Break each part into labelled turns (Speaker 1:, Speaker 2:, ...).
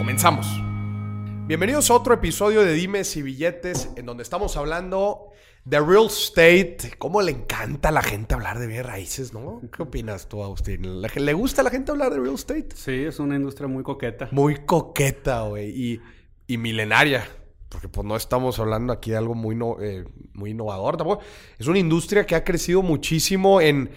Speaker 1: Comenzamos. Bienvenidos a otro episodio de Dimes y Billetes, en donde estamos hablando de real estate. ¿Cómo le encanta a la gente hablar de bienes raíces, no? ¿Qué opinas tú, Agustín? ¿Le gusta a la gente hablar de real estate?
Speaker 2: Sí, es una industria muy coqueta.
Speaker 1: Muy coqueta, güey. Y, y, milenaria. Porque pues no estamos hablando aquí de algo muy, eh, muy innovador tampoco. Es una industria que ha crecido muchísimo en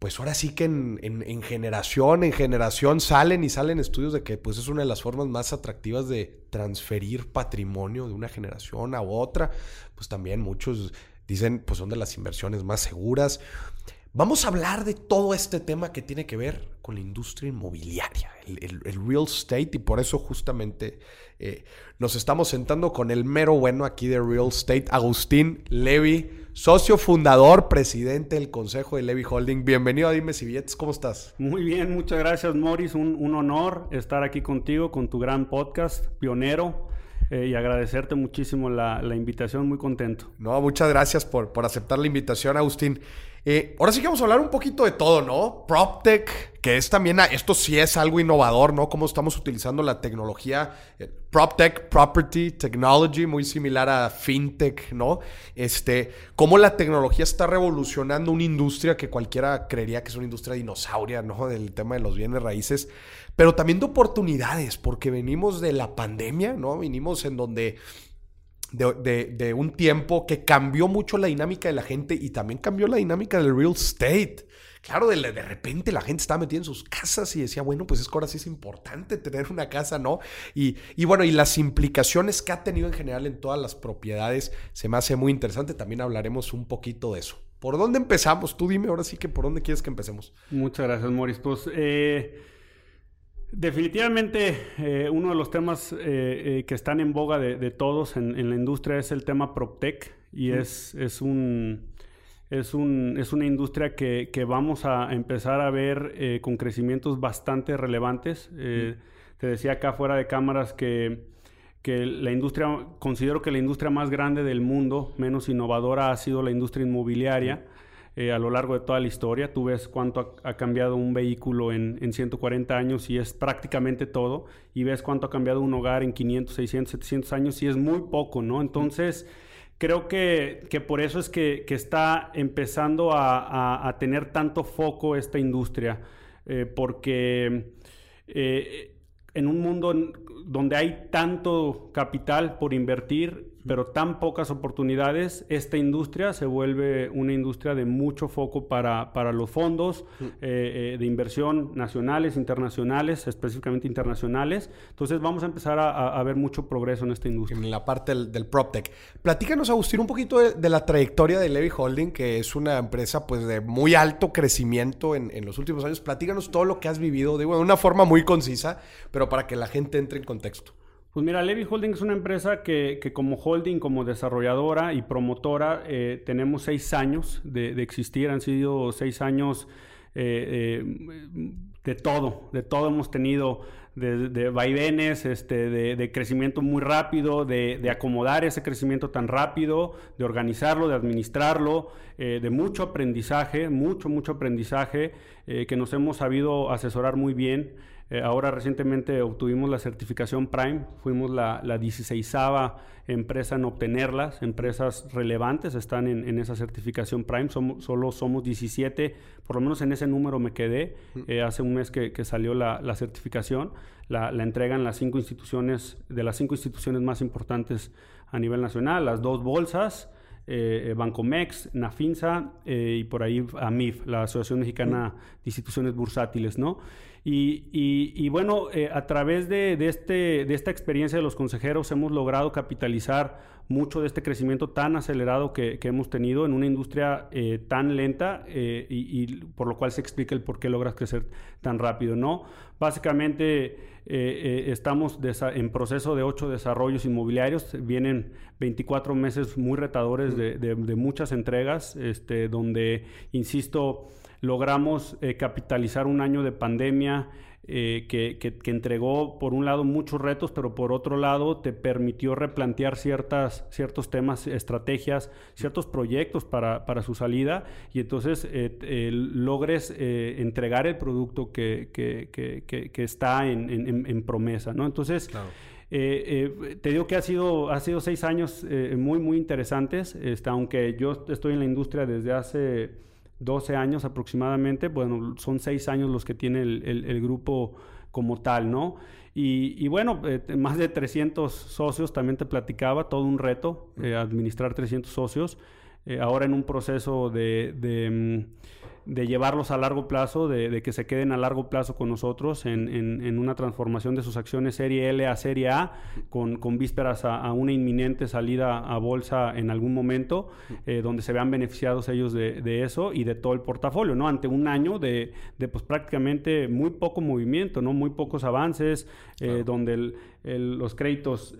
Speaker 1: pues ahora sí que en, generación, en generación salen y salen estudios de que pues es una de las formas más atractivas de transferir patrimonio de una generación a otra. Pues también muchos dicen pues son de las inversiones más seguras. Vamos a hablar de todo este tema que tiene que ver con la industria inmobiliaria, el, real estate, y por eso justamente eh, nos estamos sentando con el mero bueno aquí de real estate, Agustín Levy socio fundador, presidente del Consejo de Levy Holding. Bienvenido a Dime si Billetes, ¿cómo estás?
Speaker 2: Muy bien, muchas gracias, Morris. Un, honor estar aquí contigo con tu gran podcast, pionero. Eh, y agradecerte muchísimo la, invitación, muy contento.
Speaker 1: No, muchas gracias por, por aceptar la invitación, Agustín. Eh, ahora sí que vamos a hablar un poquito de todo, ¿no? PropTech, que es también, esto sí es algo innovador, ¿no? Cómo estamos utilizando la tecnología. Eh, PropTech, Property Technology, muy similar a FinTech, ¿no? Este, cómo la tecnología está revolucionando una industria que cualquiera creería que es una industria dinosauria, ¿no? Del tema de los bienes raíces, pero también de oportunidades, porque venimos de la pandemia, ¿no? Venimos en donde de, un tiempo que cambió mucho la dinámica de la gente y también cambió la dinámica del real estate. Claro, de, de, repente la gente estaba metida en sus casas y decía, bueno, pues es que ahora sí es importante tener una casa, ¿no? Y, y, bueno, y las implicaciones que ha tenido en general en todas las propiedades se me hace muy interesante. También hablaremos un poquito de eso. ¿Por dónde empezamos? Tú dime ahora sí que por dónde quieres que empecemos.
Speaker 2: Muchas gracias, Moris. Pues eh, Definitivamente eh, uno de los temas eh, eh, que están en boga de, todos en, la industria es el tema PropTech y es, es, un, es, un, es una industria que, que, vamos a empezar a ver con crecimientos bastante relevantes. Te decía acá fuera de cámaras que, que la industria, considero que la industria más grande del mundo, menos innovadora, ha sido la industria inmobiliaria. Eh, a lo largo de toda la historia. Tú ves cuánto ha, cambiado un vehículo en, en, 140 años y es prácticamente todo. Y ves cuánto ha cambiado un hogar en 500, 600, 700 años y es muy poco, ¿no? Entonces, creo que, que por eso es que, que está empezando a, a, tener tanto foco esta industria. Eh, porque eh, en un mundo donde hay tanto capital por invertir, pero tan pocas oportunidades, esta industria se vuelve una industria de mucho foco para, para los fondos eh, eh, de inversión nacionales, internacionales, específicamente internacionales. Entonces vamos a empezar a, ver mucho progreso en esta industria.
Speaker 1: En la parte del, del PropTech. Platícanos, Agustín, un poquito de, la trayectoria de Levy Holding, que es una empresa pues de muy alto crecimiento en, en los últimos años. Platícanos todo lo que has vivido, de una forma muy concisa, pero para que la gente entre en contexto.
Speaker 2: Pues mira, Levy Holding es una empresa que, como holding, como desarrolladora y promotora, eh, tenemos seis años de, existir. Han sido seis años eh, eh, de todo, de todo hemos tenido, de, vaivenes, este, de, crecimiento muy rápido, de, acomodar ese crecimiento tan rápido, de organizarlo, de administrarlo, de mucho aprendizaje, mucho, mucho aprendizaje, que nos hemos sabido asesorar muy bien. Eh, ahora recientemente obtuvimos la certificación Prime, fuimos la, la 16 empresa en obtenerlas, empresas relevantes están en, esa certificación Prime, somos, solo somos 17, por lo menos en ese número me quedé, eh, hace un mes que, salió la, certificación, la, entregan las cinco instituciones, de las cinco instituciones más importantes a nivel nacional, las dos bolsas, eh, Bancomex, Nafinsa y por ahí AMIF, la Asociación Mexicana de Instituciones Bursátiles, ¿no? Y, bueno, eh, a través de, este, de esta experiencia de los consejeros hemos logrado capitalizar mucho de este crecimiento tan acelerado que, hemos tenido en una industria eh, tan lenta eh, y, por lo cual se explica el por qué logras crecer tan rápido, ¿no? Básicamente estamos en proceso de ocho desarrollos inmobiliarios, vienen 24 meses muy retadores de, muchas entregas, este, donde, insisto, logramos eh, capitalizar un año de pandemia eh, que, que, entregó, por un lado, muchos retos, pero por otro lado, te permitió replantear ciertas, ciertos temas, estrategias, ciertos proyectos para, para su salida. Y entonces eh, logres entregar el producto que, que está en, en, promesa, ¿no? Entonces... te digo que ha sido, ha sido seis años muy, muy interesantes, este, aunque yo estoy en la industria desde hace 12 años aproximadamente, bueno, son 6 años los que tiene el, grupo como tal, ¿no? Y, bueno, eh, más de 300 socios, también te platicaba, todo un reto, eh, administrar 300 socios, eh, ahora en un proceso de... Mm, de llevarlos a largo plazo, de, que se queden a largo plazo con nosotros en, una transformación de sus acciones Serie L a Serie A, con, vísperas a, una inminente salida a bolsa en algún momento, eh, donde se vean beneficiados ellos de, eso y de todo el portafolio, ¿no? Ante un año de, pues prácticamente muy poco movimiento, ¿no? Muy pocos avances, eh, donde los créditos,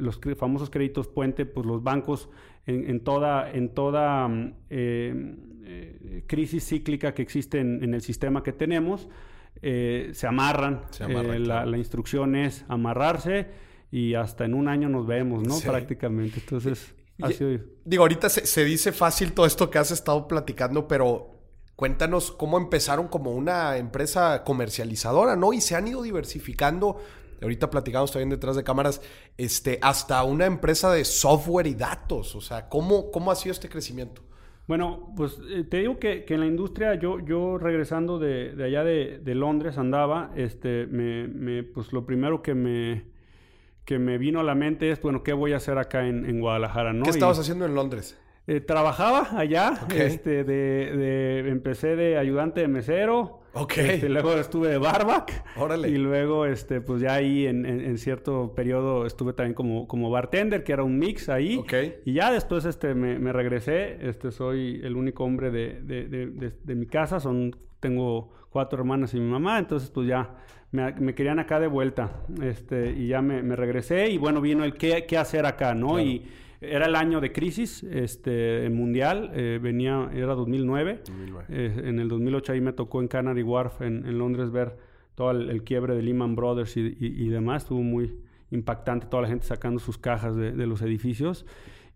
Speaker 2: los famosos créditos puente, pues los bancos en, toda, en toda mm, eh, eh, crisis cíclica que existe en, el sistema que tenemos, eh, se amarran. la, instrucción es amarrarse y hasta en un año nos vemos, ¿no? Prácticamente. Entonces,
Speaker 1: Digo, ahorita se, dice fácil todo esto que has estado platicando, pero cuéntanos cómo empezaron como una empresa comercializadora, ¿no? Y se han ido diversificando ahorita platicamos también detrás de cámaras, este, hasta una empresa de software y datos. O sea, ¿cómo, cómo ha sido este crecimiento?
Speaker 2: Bueno, pues eh, te digo que, en la industria, yo, yo regresando de, allá de, Londres andaba, este, me, pues lo primero que me, que me vino a la mente es, bueno, ¿qué voy a hacer acá en, Guadalajara? ¿no?
Speaker 1: ¿Qué estabas haciendo en Londres?
Speaker 2: Eh, trabajaba allá, este, de, empecé de ayudante de mesero,
Speaker 1: Ok.
Speaker 2: Este, luego estuve de barback. Órale. Y luego, este, pues ya ahí en, cierto periodo estuve también como, como bartender, que era un mix ahí.
Speaker 1: Ok.
Speaker 2: Y ya después este, me, regresé. Este, soy el único hombre de, de, mi casa. Son, tengo cuatro hermanas y mi mamá. Entonces, pues ya me, querían acá de vuelta. Este, y ya me, regresé. Y bueno, vino el qué, qué hacer acá, ¿no? Y era el año de crisis este, mundial, eh, venía, era 2009. Eh, en el 2008 ahí me tocó en Canary Wharf, en, Londres, ver todo el, quiebre de Lehman Brothers y, demás. Estuvo muy impactante toda la gente sacando sus cajas de, los edificios.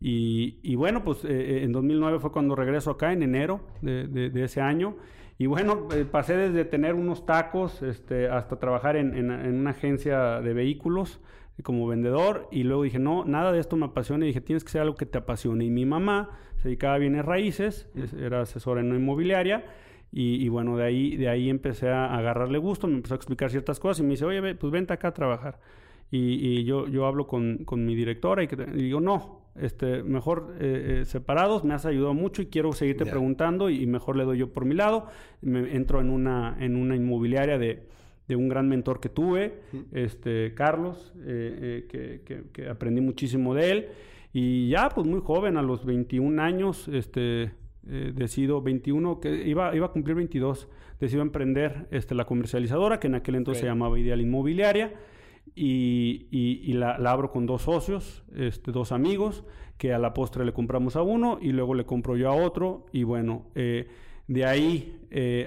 Speaker 2: Y, bueno, pues eh, en 2009 fue cuando regreso acá, en enero de, ese año. Y bueno, pasé desde tener unos tacos este, hasta trabajar en, en una agencia de vehículos como vendedor y luego dije, no, nada de esto me apasiona y dije, tienes que ser algo que te apasione. Y mi mamá se dedicaba a bienes raíces, era asesora en una inmobiliaria y, bueno, de ahí, de ahí empecé a agarrarle gusto, me empezó a explicar ciertas cosas y me dice, oye, pues vente acá a trabajar. Y, yo, yo hablo con, con mi directora y, que, digo, no, este, mejor eh, eh, separados, me has ayudado mucho y quiero seguirte preguntando y, mejor le doy yo por mi lado. Me entro en una, en una inmobiliaria de de un gran mentor que tuve, este, Carlos, eh, eh, que, aprendí muchísimo de él. Y ya, pues muy joven, a los 21 años, este, eh, decido, 21, que iba, iba a cumplir 22, decido emprender este, la comercializadora, que en aquel entonces se llamaba Ideal Inmobiliaria, y, y, la, abro con dos socios, este, dos amigos, que a la postre le compramos a uno y luego le compro yo a otro, y bueno, de ahí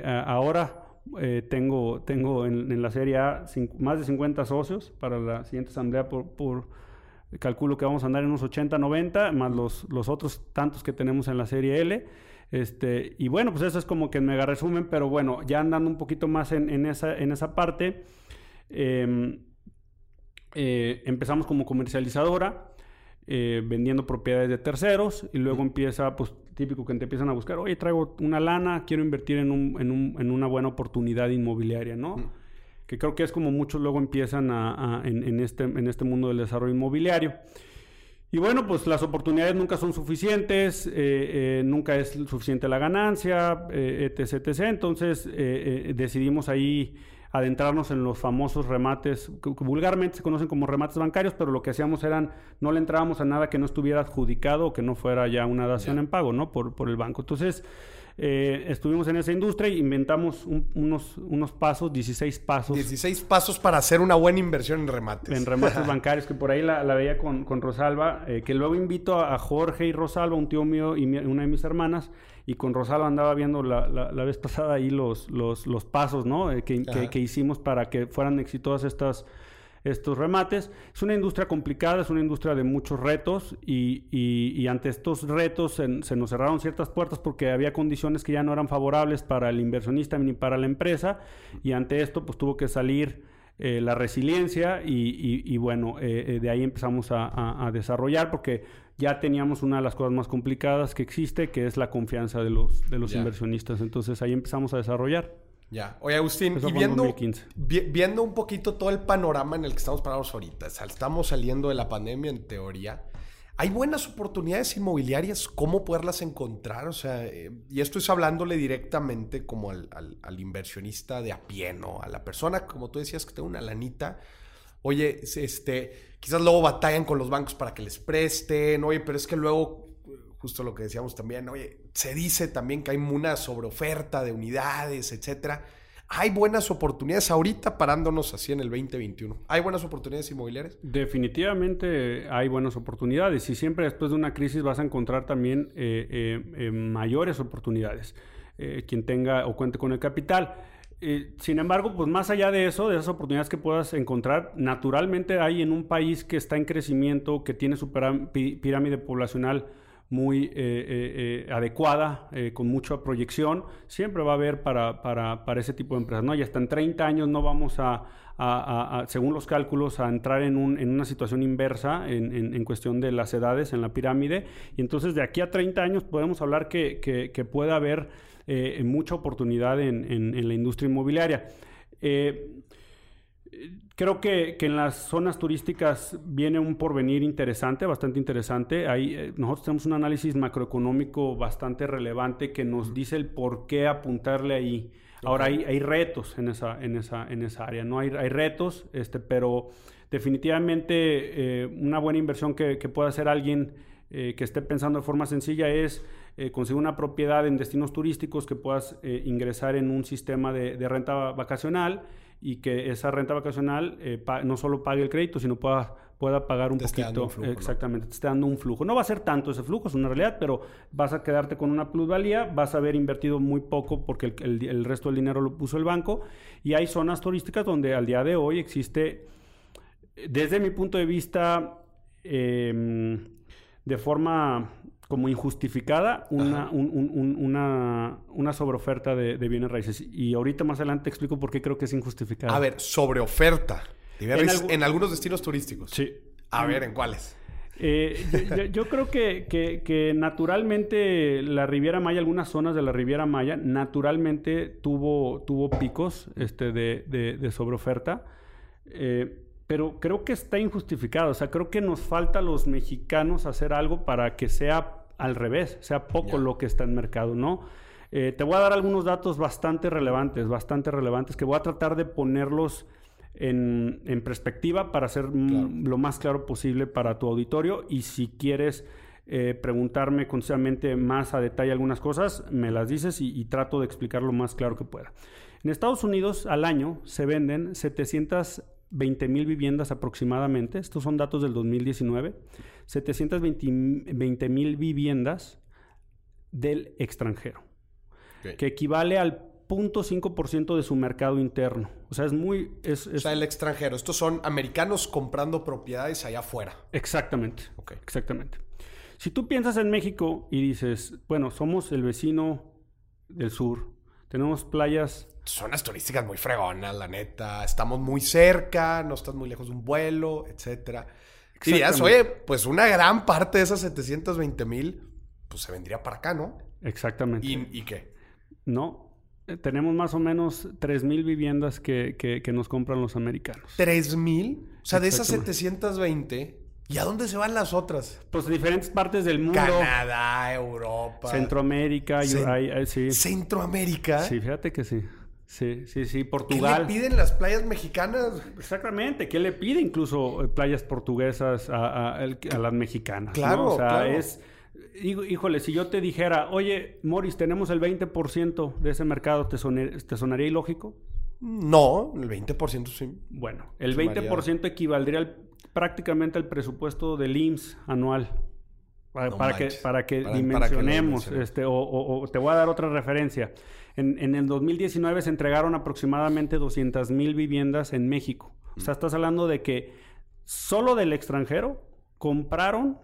Speaker 2: ahora eh, tengo, tengo en, la Serie A más de 50 socios para la siguiente asamblea por, calculo que vamos a andar en unos 80, 90, más los, los otros tantos que tenemos en la Serie L. Este, y bueno, pues eso es como que en mega resumen, pero bueno, ya andando un poquito más en, esa, en esa parte, em, eh, empezamos como comercializadora, eh, vendiendo propiedades de terceros y luego empieza, pues típico que te empiezan a buscar, oye, traigo una lana, quiero invertir en, un, en, un, en una buena oportunidad inmobiliaria, ¿no? Que creo que es como muchos luego empiezan a, en, este, en este mundo del desarrollo inmobiliario. Y bueno, pues las oportunidades nunca son suficientes, eh, nunca es suficiente la ganancia, etc, etc. Entonces decidimos ahí adentrarnos en los famosos remates, que, vulgarmente se conocen como remates bancarios, pero lo que hacíamos eran, no le entrábamos a nada que no estuviera adjudicado o que no fuera ya una dación en pago, ¿no? Por, por el banco. Entonces, eh, estuvimos en esa industria e inventamos unos, unos pasos, 16 pasos.
Speaker 1: 16 pasos para hacer una buena inversión en remates.
Speaker 2: En remates bancarios, que por ahí la, veía con, con Rosalba, eh, que luego invito a, Jorge y Rosalba, un tío mío y una de mis hermanas, y con Rosalba andaba viendo la, la, vez pasada ahí los, los, los pasos ¿no? Eh, que, que, hicimos para que fueran exitosas estas estos remates. Es una industria complicada, es una industria de muchos retos y, y, ante estos retos se, nos cerraron ciertas puertas porque había condiciones que ya no eran favorables para el inversionista ni para la empresa y ante esto pues tuvo que salir eh, la resiliencia y, bueno, eh, eh, de ahí empezamos a, desarrollar porque ya teníamos una de las cosas más complicadas que existe, que es la confianza de los, de los inversionistas. Entonces ahí empezamos a desarrollar.
Speaker 1: Ya. Oye, Agustín, y viendo, viendo un poquito todo el panorama en el que estamos parados ahorita, estamos saliendo de la pandemia en teoría, ¿hay buenas oportunidades inmobiliarias? ¿Cómo poderlas encontrar? O sea, eh, y esto es hablándole directamente como al, inversionista de a pie, ¿no? A la persona, como tú decías, que tenga una lanita. Oye, este, quizás luego batallan con los bancos para que les presten, oye, pero es que luego justo lo que decíamos también, oye, se dice también que hay una sobreoferta de unidades, etcétera. ¿Hay buenas oportunidades ahorita parándonos así en el 2021? ¿Hay buenas oportunidades inmobiliarias?
Speaker 2: Definitivamente hay buenas oportunidades y siempre después de una crisis vas a encontrar también eh, eh, eh, mayores oportunidades. quien tenga o cuente con el capital. sin embargo, pues más allá de eso, de esas oportunidades que puedas encontrar, naturalmente hay en un país que está en crecimiento, que tiene su pirámide poblacional muy eh, eh, eh, adecuada, con mucha proyección, siempre va a haber para, para, para, ese tipo de empresas. ¿no? Y hasta en 30 años no vamos a, según los cálculos, a entrar en, un, en una situación inversa en, en, cuestión de las edades en la pirámide. Y entonces de aquí a 30 años podemos hablar que, que, puede haber mucha oportunidad en, en, la industria inmobiliaria creo que, en las zonas turísticas viene un porvenir interesante, bastante interesante. Ahí, eh, nosotros tenemos un análisis macroeconómico bastante relevante que nos dice el por qué apuntarle ahí. Ahora hay, hay, retos en esa, en esa, en esa área, ¿no? Hay, hay retos, este, pero definitivamente eh, una buena inversión que, que pueda hacer alguien eh, que esté pensando de forma sencilla es conseguir una propiedad en destinos turísticos que puedas ingresar en un sistema de, de renta vacacional y que esa renta vacacional eh, no solo pague el crédito, sino pueda, pueda pagar un poquito. exactamente, te esté dando un flujo. No va a ser tanto ese flujo, es una realidad, pero vas a quedarte con una plusvalía, vas a haber invertido muy poco porque el, resto del dinero lo puso el banco. Y hay zonas turísticas donde al día de hoy existe, desde mi punto de vista, em, de forma como injustificada una, una, una sobreoferta de, bienes raíces. Y ahorita más adelante explico por qué creo que es injustificada.
Speaker 1: A ver, sobreoferta en, en algunos destinos turísticos.
Speaker 2: Sí.
Speaker 1: A ver, ¿en cuáles?
Speaker 2: Eh, yo, creo que, que, naturalmente la Riviera Maya, algunas zonas de la Riviera Maya, naturalmente tuvo, tuvo picos este, de, de, de sobreoferta. Eh, pero creo que está injustificado. O sea, creo que nos falta a los mexicanos hacer algo para que sea al revés, sea poco lo que está en mercado, ¿no? Eh, te voy a dar algunos datos bastante relevantes, bastante relevantes, que voy a tratar de ponerlos en, perspectiva para ser lo más claro posible para tu auditorio. Y si quieres eh, preguntarme constantemente más a detalle algunas cosas, me las dices y, y trato de explicar lo más claro que pueda. En Estados Unidos al año se venden 700 20 mil viviendas aproximadamente, estos son datos del 2019, 720 mil viviendas del extranjero, que equivale al 0.5% de su mercado interno. O sea, es muy... Es,
Speaker 1: O sea, el extranjero. Estos son americanos comprando propiedades allá afuera.
Speaker 2: Exactamente. Exactamente. Si tú piensas en México y dices, bueno, somos el vecino del sur, tenemos playas
Speaker 1: zonas turísticas muy fregonas, la neta. Estamos muy cerca, no estás muy lejos de un vuelo, etcétera. Dirías, oye, pues una gran parte de esas 720 mil, pues se vendría para acá, ¿no?
Speaker 2: Exactamente.
Speaker 1: ¿Y, qué?
Speaker 2: No, eh, tenemos más o menos 3 mil viviendas que, que, nos compran los americanos.
Speaker 1: ¿3 mil? O sea, de esas 720, ¿Y a dónde se van las otras?
Speaker 2: Pues diferentes partes del mundo.
Speaker 1: Canadá, Europa.
Speaker 2: Centroamérica,
Speaker 1: Cen-
Speaker 2: ahí- ahí- sí.
Speaker 1: Centroamérica.
Speaker 2: Sí, fíjate que sí. Sí, sí, sí. Portugal.
Speaker 1: ¿Qué le piden las playas mexicanas?
Speaker 2: Exactamente, ¿qué le pide incluso eh, playas portuguesas a, a- al- a las mexicanas? ¿no?
Speaker 1: Claro,
Speaker 2: O sea,
Speaker 1: claro.
Speaker 2: es. Híjole, si yo te dijera, oye, Morris, tenemos el 20% de ese mercado, ¿te, soné- ¿te sonaría ilógico?
Speaker 1: No, el 20% sí.
Speaker 2: Bueno, el
Speaker 1: Sonaría-
Speaker 2: 20% equivaldría al- prácticamente al presupuesto del IMSS anual. Para,
Speaker 1: No
Speaker 2: para que, para
Speaker 1: Para-
Speaker 2: dimensionemos. este, o, o- o te voy a dar otra referencia. En, en el 2019 se entregaron aproximadamente 200 mil viviendas en México. O sea, estás hablando de que solo del extranjero compraron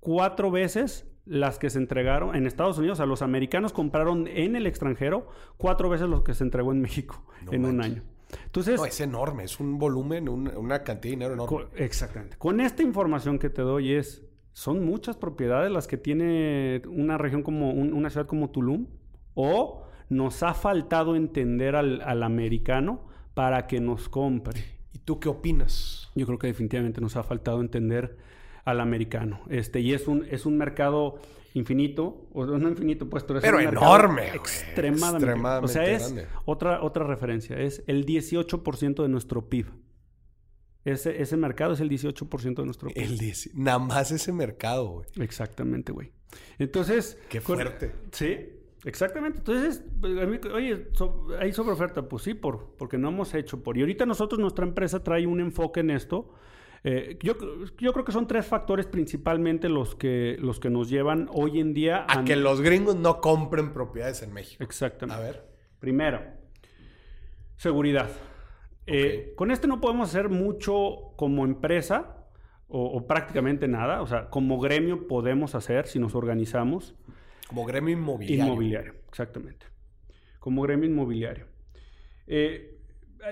Speaker 2: cuatro veces las que se entregaron en Estados Unidos. O sea, los americanos compraron en el extranjero cuatro veces lo que se entregó en México
Speaker 1: No
Speaker 2: en un año. Entonces,
Speaker 1: No, es enorme, es un volumen, un- una cantidad de dinero enorme.
Speaker 2: Exactamente. Con esta información que te doy es, son muchas propiedades las que tiene una región como un- una ciudad como Tulum o nos ha faltado entender al, al americano para que nos compre.
Speaker 1: ¿Y tú qué opinas?
Speaker 2: Yo creo que definitivamente nos ha faltado entender al americano. Este, y es un, es un mercado infinito, o no infinito, pues, pero es
Speaker 1: Pero
Speaker 2: un
Speaker 1: enorme.
Speaker 2: Extremadamente.
Speaker 1: Extremadamente
Speaker 2: o sea, es otra, otra referencia, es el 18% de nuestro PIB. Ese, ese mercado es el 18% de nuestro PIB.
Speaker 1: El 10. Nada más ese mercado, güey.
Speaker 2: Exactamente, güey. Entonces...
Speaker 1: Qué
Speaker 2: con-
Speaker 1: fuerte.
Speaker 2: Sí, exactamente. Entonces, pues, a mí, oye, so- hay sobre oferta, pues sí, por, porque no hemos hecho por. Y ahorita nosotros, nuestra empresa trae un enfoque en esto. Eh, yo, yo creo que son tres factores principalmente los que, los que nos llevan hoy en día
Speaker 1: A que los gringos no compren propiedades en México.
Speaker 2: Exactamente.
Speaker 1: A ver.
Speaker 2: Primero, seguridad. Eh, con este no podemos hacer mucho como empresa o, o prácticamente nada. O sea, como gremio podemos hacer si nos organizamos.
Speaker 1: Como gremio inmobiliario.
Speaker 2: Inmobiliario, exactamente. Como gremio inmobiliario. Eh,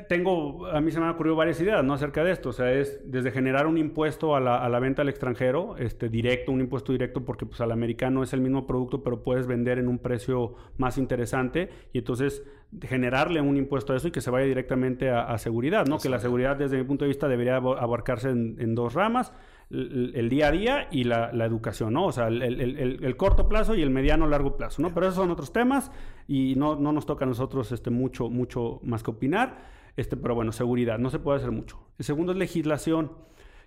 Speaker 2: tengo, a mí se me han ocurrido varias ideas, ¿no? Acerca de esto. O sea, es desde generar un impuesto a la, a la venta al extranjero, este, directo, un impuesto directo, porque pues al americano es el mismo producto, pero puedes vender en un precio más interesante. Y entonces generarle un impuesto a eso y que se vaya directamente a, a seguridad, ¿no? Que la seguridad, desde mi punto de vista, debería abarcarse en, en dos ramas. El, el día a día y la, la educación, ¿no? O sea, el, el- el- el corto plazo y el mediano largo plazo, ¿no? Pero esos son otros temas y no, no nos toca a nosotros este, mucho, mucho más que opinar. Este, pero bueno, seguridad, no se puede hacer mucho. El segundo es legislación,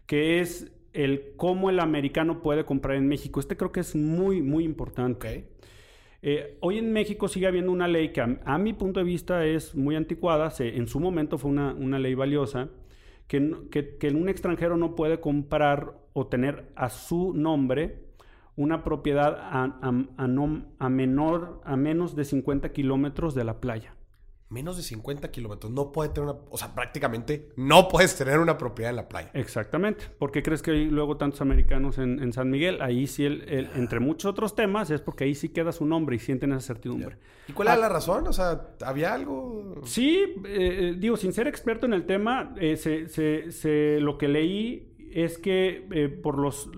Speaker 2: que es el cómo el americano puede comprar en México. Este creo que es muy, muy importante.
Speaker 1: Ok.
Speaker 2: Eh, hoy en México sigue habiendo una ley que a, mi punto de vista es muy anticuada, se- en su momento fue una, ley valiosa, que, un extranjero no puede comprar o tener a su nombre una propiedad a menor, a menos de 50 kilómetros de la playa.
Speaker 1: Menos de 50 kilómetros. No puede tener una. O sea, prácticamente no puedes tener una propiedad en la playa.
Speaker 2: Exactamente. ¿Por qué crees que hay luego tantos americanos en, en San Miguel? Ahí sí, el- el- entre muchos otros temas, es porque ahí sí queda su nombre y sienten esa certidumbre.
Speaker 1: ¿Y cuál era la razón? O sea, ¿había algo?
Speaker 2: Sí, eh, eh, digo, sin ser experto en el tema, eh, se- se- se- lo que leí es que eh, por los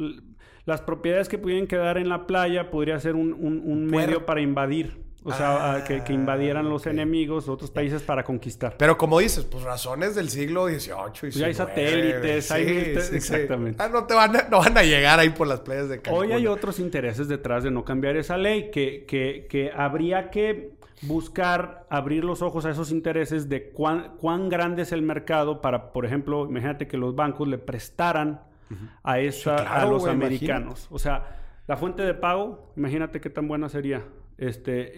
Speaker 2: las propiedades que pudieran quedar en la playa podría ser un, un- un
Speaker 1: Puerto.
Speaker 2: medio para invadir. O sea,
Speaker 1: Ah,
Speaker 2: que, que invadieran los enemigos, otros países para conquistar.
Speaker 1: Pero como dices, pues razones del siglo XVIII y
Speaker 2: Ya hay satélites, hay-
Speaker 1: Sí,
Speaker 2: exactamente.
Speaker 1: Ah, no te van a, no van a llegar ahí por las playas de Cancún.
Speaker 2: Hoy hay otros intereses detrás de no cambiar esa ley, que, que- que habría que buscar abrir los ojos a esos intereses de cuán, cuán grande es el mercado para, por ejemplo, imagínate que los bancos le prestaran a, esa,
Speaker 1: claro,
Speaker 2: a los americanos. O sea, la fuente de pago, imagínate qué tan buena sería. Este, eh,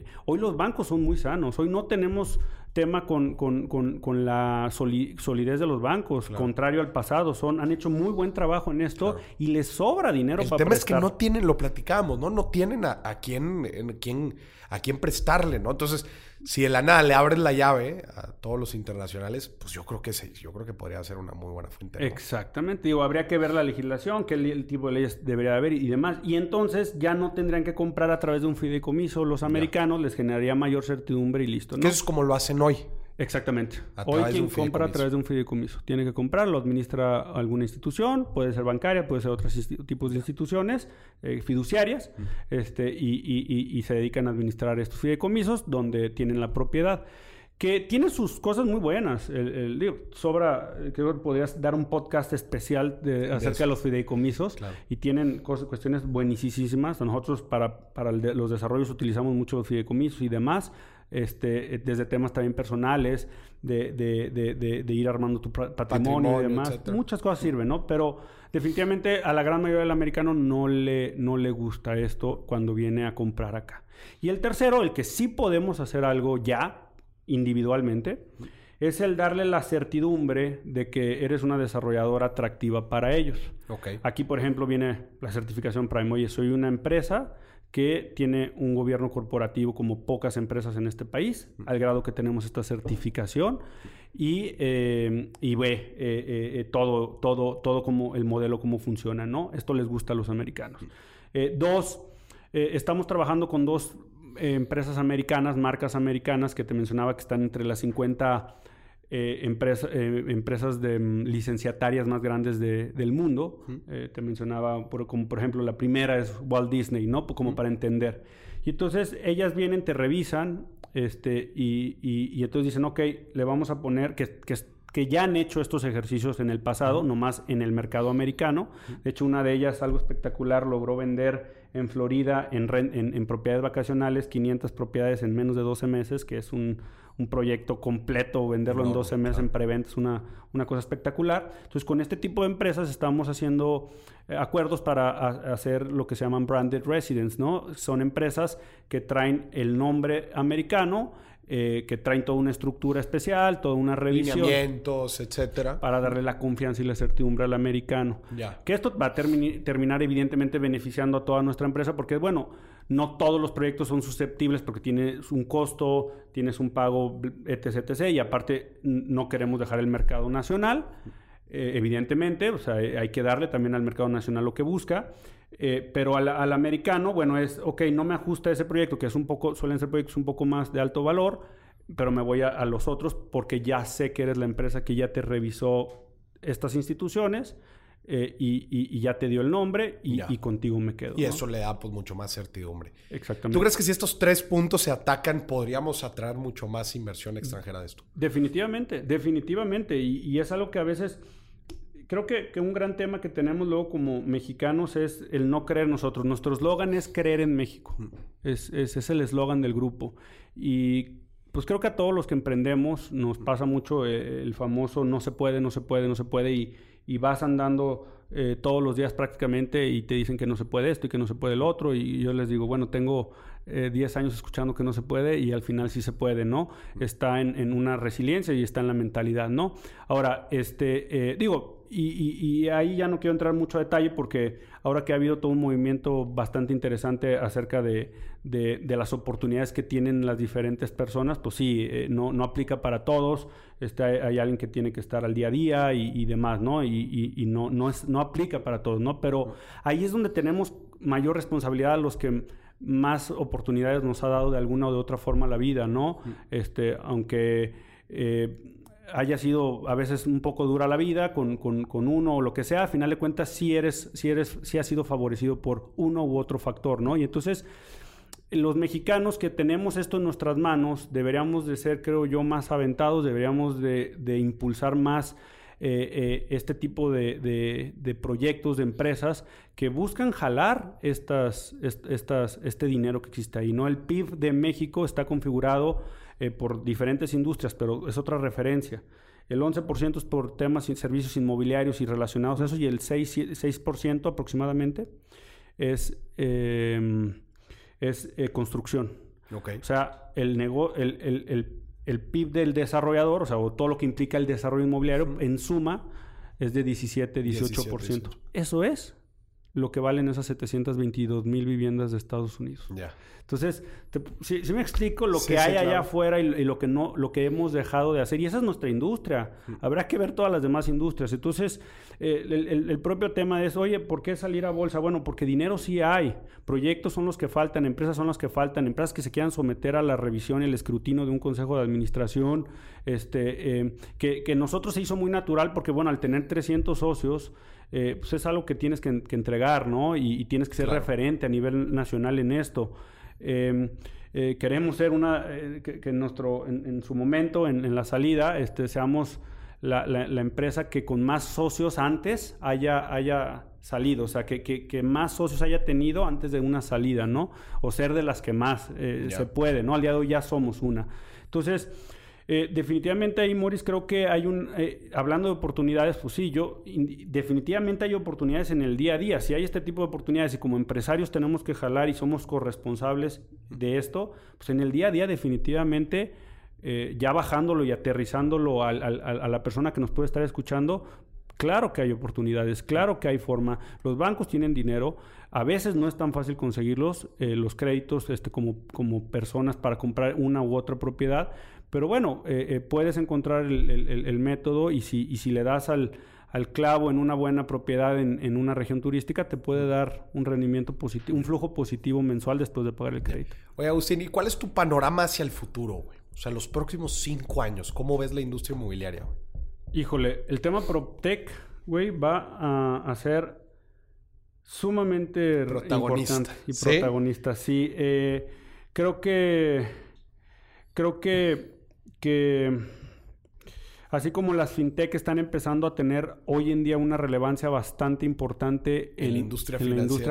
Speaker 2: eh, hoy los bancos son muy sanos. Hoy no tenemos tema con, con- con- con la soli- solidez de los bancos, contrario al pasado. Son, han hecho muy buen trabajo en esto y les sobra dinero
Speaker 1: El
Speaker 2: para
Speaker 1: tema es que no tienen, lo platicábamos, ¿no? No tienen a, a quién, en quién, a quién prestarle, ¿no? Entonces, si de la nada le abres la llave a todos los internacionales, pues yo creo que sí, yo creo que podría ser una muy buena fuente. ¿no?
Speaker 2: Exactamente, digo, habría que ver la legislación, qué el tipo de leyes debería haber y demás. Y entonces ya no tendrían que comprar a través de un fideicomiso. Los americanos les generaría mayor certidumbre y listo,
Speaker 1: Que eso es como lo hacen hoy.
Speaker 2: Exactamente. Hoy quien compra a través de un fideicomiso. Tiene que comprar, lo administra alguna institución, puede ser bancaria, puede ser otros tipos de instituciones eh, fiduciarias, este, y, y- y- y se dedican a administrar estos fideicomisos donde tienen la propiedad. que tiene sus cosas muy buenas. El, digo, sobra, creo que podrías dar un podcast especial de, acerca de, los fideicomisos y tienen cosas, cuestiones buenísimas. Nosotros para, para los desarrollos utilizamos mucho fideicomisos y demás, este, desde temas también personales, de, de, de ir armando tu patrimonio, y demás. Muchas cosas sirven, ¿no? Pero definitivamente a la gran mayoría del americano no le, no le gusta esto cuando viene a comprar acá. Y el tercero, el que sí podemos hacer algo ya, individualmente, es el darle la certidumbre de que eres una desarrolladora atractiva para ellos. Aquí, por ejemplo, viene la certificación Prime. Oye, soy una empresa que tiene un gobierno corporativo como pocas empresas en este país, al grado que tenemos esta certificación y, eh, ve eh, eh, todo, todo, todo como el modelo, cómo funciona, ¿no? Esto les gusta a los americanos. dos, estamos trabajando con dos empresas americanas, marcas americanas que te mencionaba que están entre las 50 eh, eh, empresas de mm, licenciatarias más grandes del mundo. Eh, te mencionaba, como por ejemplo, la primera es Walt Disney, ¿no? Como para entender. Y entonces ellas vienen, te revisan, este, y, y, entonces dicen, ok, le vamos a poner, que, que, que ya han hecho estos ejercicios en el pasado, nomás en el mercado americano. De hecho, una de ellas, algo espectacular, logró vender en Florida en, en, propiedades vacacionales 500 propiedades en menos de 12 meses, que es un, proyecto completo, venderlo en 12 meses en preventa es una, una, cosa espectacular. Entonces, con este tipo de empresas estamos haciendo eh, acuerdos para hacer lo que se llaman branded residents, ¿no? Son empresas que traen el nombre americano eh, que traen toda una estructura especial, toda una revisión.
Speaker 1: Lineamientos, etcétera.
Speaker 2: Para darle la confianza y la certidumbre al americano.
Speaker 1: Ya.
Speaker 2: Que esto va a terminar evidentemente beneficiando a toda nuestra empresa porque, bueno, no todos los proyectos son susceptibles porque tienes un costo, tienes un pago, etc, etc. Y aparte no queremos dejar el mercado nacional. Eh, evidentemente, o sea, hay que darle también al mercado nacional lo que busca. Eh, pero al, americano, bueno, es, ok, no me ajusta ese proyecto, que es un poco, suelen ser proyectos un poco más de alto valor, pero me voy a, los otros porque ya sé que eres la empresa que ya te revisó estas instituciones. Eh, y, ya te dio el nombre y, contigo me quedo.
Speaker 1: Y eso le da pues mucho más certidumbre.
Speaker 2: Exactamente.
Speaker 1: ¿Tú crees que si estos tres puntos se atacan, podríamos atraer mucho más inversión extranjera de esto?
Speaker 2: Definitivamente, definitivamente. y es algo que a veces creo que, un gran tema que tenemos luego como mexicanos es el no creer nosotros. Nuestro eslogan es creer en México. Mm. Es, es, el eslogan del grupo. Y pues creo que a todos los que emprendemos nos pasa mucho eh, el famoso no se puede, no se puede, no se puede y, y vas andando eh, todos los días prácticamente y te dicen que no se puede esto y que no se puede el otro y yo les digo, bueno, tengo 10 eh, años escuchando que no se puede y al final sí se puede, ¿no? Está en, en una resiliencia y está en la mentalidad, ¿no? Ahora, este, digo, y, ahí ya no quiero entrar mucho a detalle porque ahora que ha habido todo un movimiento bastante interesante acerca de, las oportunidades que tienen las diferentes personas, pues sí, eh, no, no aplica para todos. Este, hay, alguien que tiene que estar al día a día y, demás, ¿no? Y, no, no, es, no aplica para todos, ¿no? Pero ahí es donde tenemos mayor responsabilidad a los que más oportunidades nos ha dado de alguna o de otra forma la vida, ¿no? Este, aunque... Eh, haya sido a veces un poco dura la vida con, uno o lo que sea, al final de cuentas sí eres, sí eres, sí has sido favorecido por uno u otro factor, ¿no? Y entonces los mexicanos que tenemos esto en nuestras manos deberíamos de ser, creo yo, más aventados, deberíamos de, impulsar más eh, eh, este tipo de, proyectos, de empresas que buscan jalar estas, estas, este dinero que existe ahí. ¿no? El PIB de México está configurado eh, por diferentes industrias, pero es otra referencia. El 11% es por temas y servicios inmobiliarios y relacionados a eso, y el 6%, aproximadamente es, em, es eh, construcción.
Speaker 1: Okay.
Speaker 2: O sea, el, el, PIB del desarrollador, o sea, todo lo que implica el desarrollo inmobiliario, en suma, es de 17, 18%. Eso es lo que valen esas 722 mil viviendas de Estados Unidos.
Speaker 1: Ya.
Speaker 2: Entonces, si, me explico lo que hay allá afuera y, lo que no, lo que hemos dejado de hacer, y esa es nuestra industria. Mm. Habrá que ver todas las demás industrias. Entonces, eh, el, propio tema es, oye, ¿por qué salir a bolsa? Bueno, porque dinero sí hay. Proyectos son los que faltan, empresas son las que faltan, empresas que se quieran someter a la revisión y el escrutinio de un consejo de administración, este, eh, que, que nosotros se hizo muy natural porque, bueno, al tener 300 socios, eh, pues es algo que tienes que, entregar, ¿no? Y, tienes que ser referente a nivel nacional en esto. Em, eh, queremos ser una, eh, que, nuestro, en, su momento, en, la salida, este, seamos la, empresa que con más socios antes haya, haya salido, o sea, que, que, más socios haya tenido antes de una salida, ¿no? O ser de las que más se puede, ¿no? Al día de hoy ya somos una. Entonces, eh, definitivamente ahí, Morris, creo que hay un, eh, hablando de oportunidades, pues sí, yo, definitivamente hay oportunidades en el día a día. Si hay este tipo de oportunidades y como empresarios tenemos que jalar y somos corresponsables de esto, pues en el día a día definitivamente, eh, ya bajándolo y aterrizándolo a la persona que nos puede estar escuchando, Claro que hay oportunidades, claro que hay forma. Los bancos tienen dinero, a veces no es tan fácil conseguirlos, los créditos este, como, como personas para comprar una u otra propiedad, pero bueno, eh, eh, puedes encontrar el, método y si, y si le das al, clavo en una buena propiedad en, una región turística, te puede dar un rendimiento positivo, un flujo positivo mensual después de pagar el crédito.
Speaker 1: Oye, Agustín, ¿y cuál es tu panorama hacia el futuro, güey? O sea, los próximos cinco años, ¿cómo ves la industria inmobiliaria?
Speaker 2: Híjole, el tema PropTech, güey, va a, ser sumamente importante y protagonista. Sí, eh, creo que creo que que así como las fintech están empezando a tener hoy en día una relevancia bastante importante
Speaker 1: en, la, industria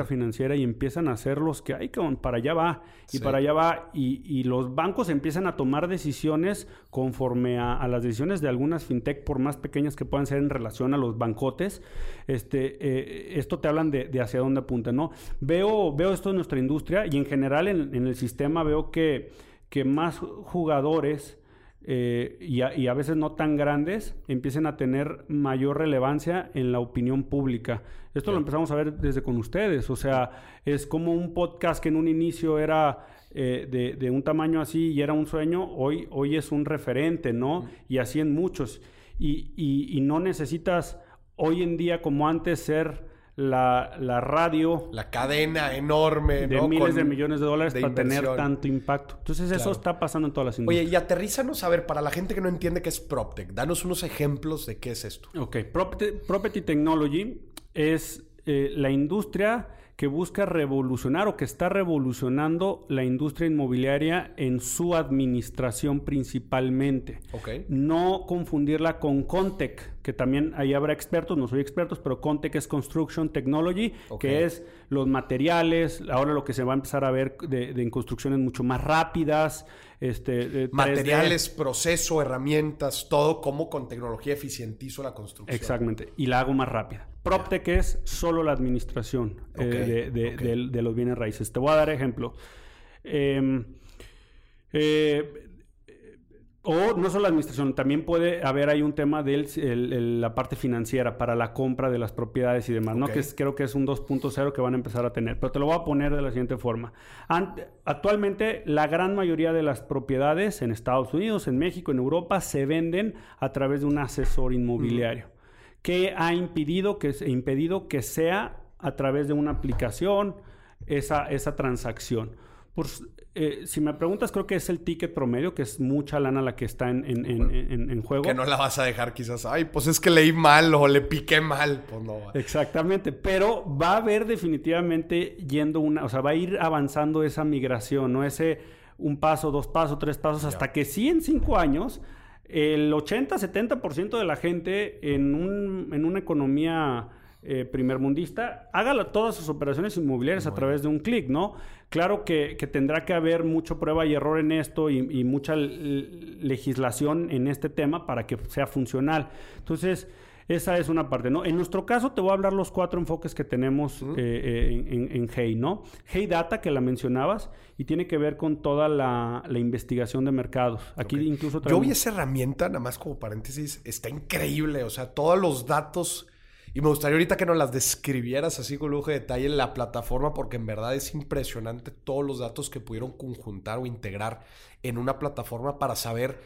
Speaker 2: financiera. y empiezan a ser los que hay que para allá va y para allá va y, los bancos empiezan a tomar decisiones conforme a, las decisiones de algunas fintech por más pequeñas que puedan ser en relación a los bancotes este eh, esto te hablan de, hacia dónde apunta no veo veo esto en nuestra industria y en general en, en el sistema veo que que más jugadores eh, y, a, veces no tan grandes empiecen a tener mayor relevancia en la opinión pública. Esto lo empezamos a ver desde con ustedes, o sea, es como un podcast que en un inicio era eh, de, un tamaño así y era un sueño, hoy, hoy es un referente, ¿no? Y así en muchos. Y, y no necesitas hoy en día como antes ser la, radio.
Speaker 1: La cadena enorme.
Speaker 2: De miles de millones de dólares para tener tanto impacto. Entonces eso está pasando en todas las industrias.
Speaker 1: Oye, y aterrízanos a ver, para la gente que no entiende qué es PropTech, danos unos ejemplos de qué es esto.
Speaker 2: Ok, Property, Technology es eh, la industria que busca revolucionar o que está revolucionando la industria inmobiliaria en su administración principalmente.
Speaker 1: Okay.
Speaker 2: No confundirla con Contec, que también ahí habrá expertos, no soy expertos, pero Contec es Construction Technology, que es los materiales, ahora lo que se va a empezar a ver de, en construcciones mucho más rápidas. Este,
Speaker 1: materiales, proceso, herramientas, todo como con tecnología eficientizo la construcción.
Speaker 2: Exactamente, y la hago más rápida. PropTech es solo la administración eh, de, los bienes raíces. Te voy a dar ejemplo. Em, eh, o no solo la administración, también puede haber ahí un tema de la parte financiera para la compra de las propiedades y demás, ¿no? Que creo que es un 2.0 que van a empezar a tener. Pero te lo voy a poner de la siguiente forma. actualmente, la gran mayoría de las propiedades en Estados Unidos, en México, en Europa, se venden a través de un asesor inmobiliario que ha impedido que, impedido que sea a través de una aplicación esa, esa transacción. Eh, si me preguntas, creo que es el ticket promedio, que es mucha lana la que está en, en, juego.
Speaker 1: Que no la vas a dejar quizás, ay, pues es que leí mal o le piqué mal. Pues no.
Speaker 2: Exactamente, pero va a haber definitivamente yendo una, o sea, va a ir avanzando esa migración, ¿no? Ese un paso, dos pasos, tres pasos, hasta que sí en cinco años el 80-70% de la gente en, un, en una economía eh, primermundista haga todas sus operaciones inmobiliarias a través de un clic, ¿no? Claro que, tendrá que haber mucha prueba y error en esto y, mucha legislación en este tema para que sea funcional. Entonces, esa es una parte, ¿no? En nuestro caso te voy a hablar los cuatro enfoques que tenemos eh, eh, en, Hey, ¿no? Hey Data, que la mencionabas, y tiene que ver con toda la, investigación de mercados. Aquí incluso...
Speaker 1: Yo vi esa herramienta, nada más como paréntesis, está increíble, o sea, todos los datos... Y me gustaría ahorita que nos las describieras así con lujo de detalle en la plataforma, porque en verdad es impresionante todos los datos que pudieron conjuntar o integrar en una plataforma para saber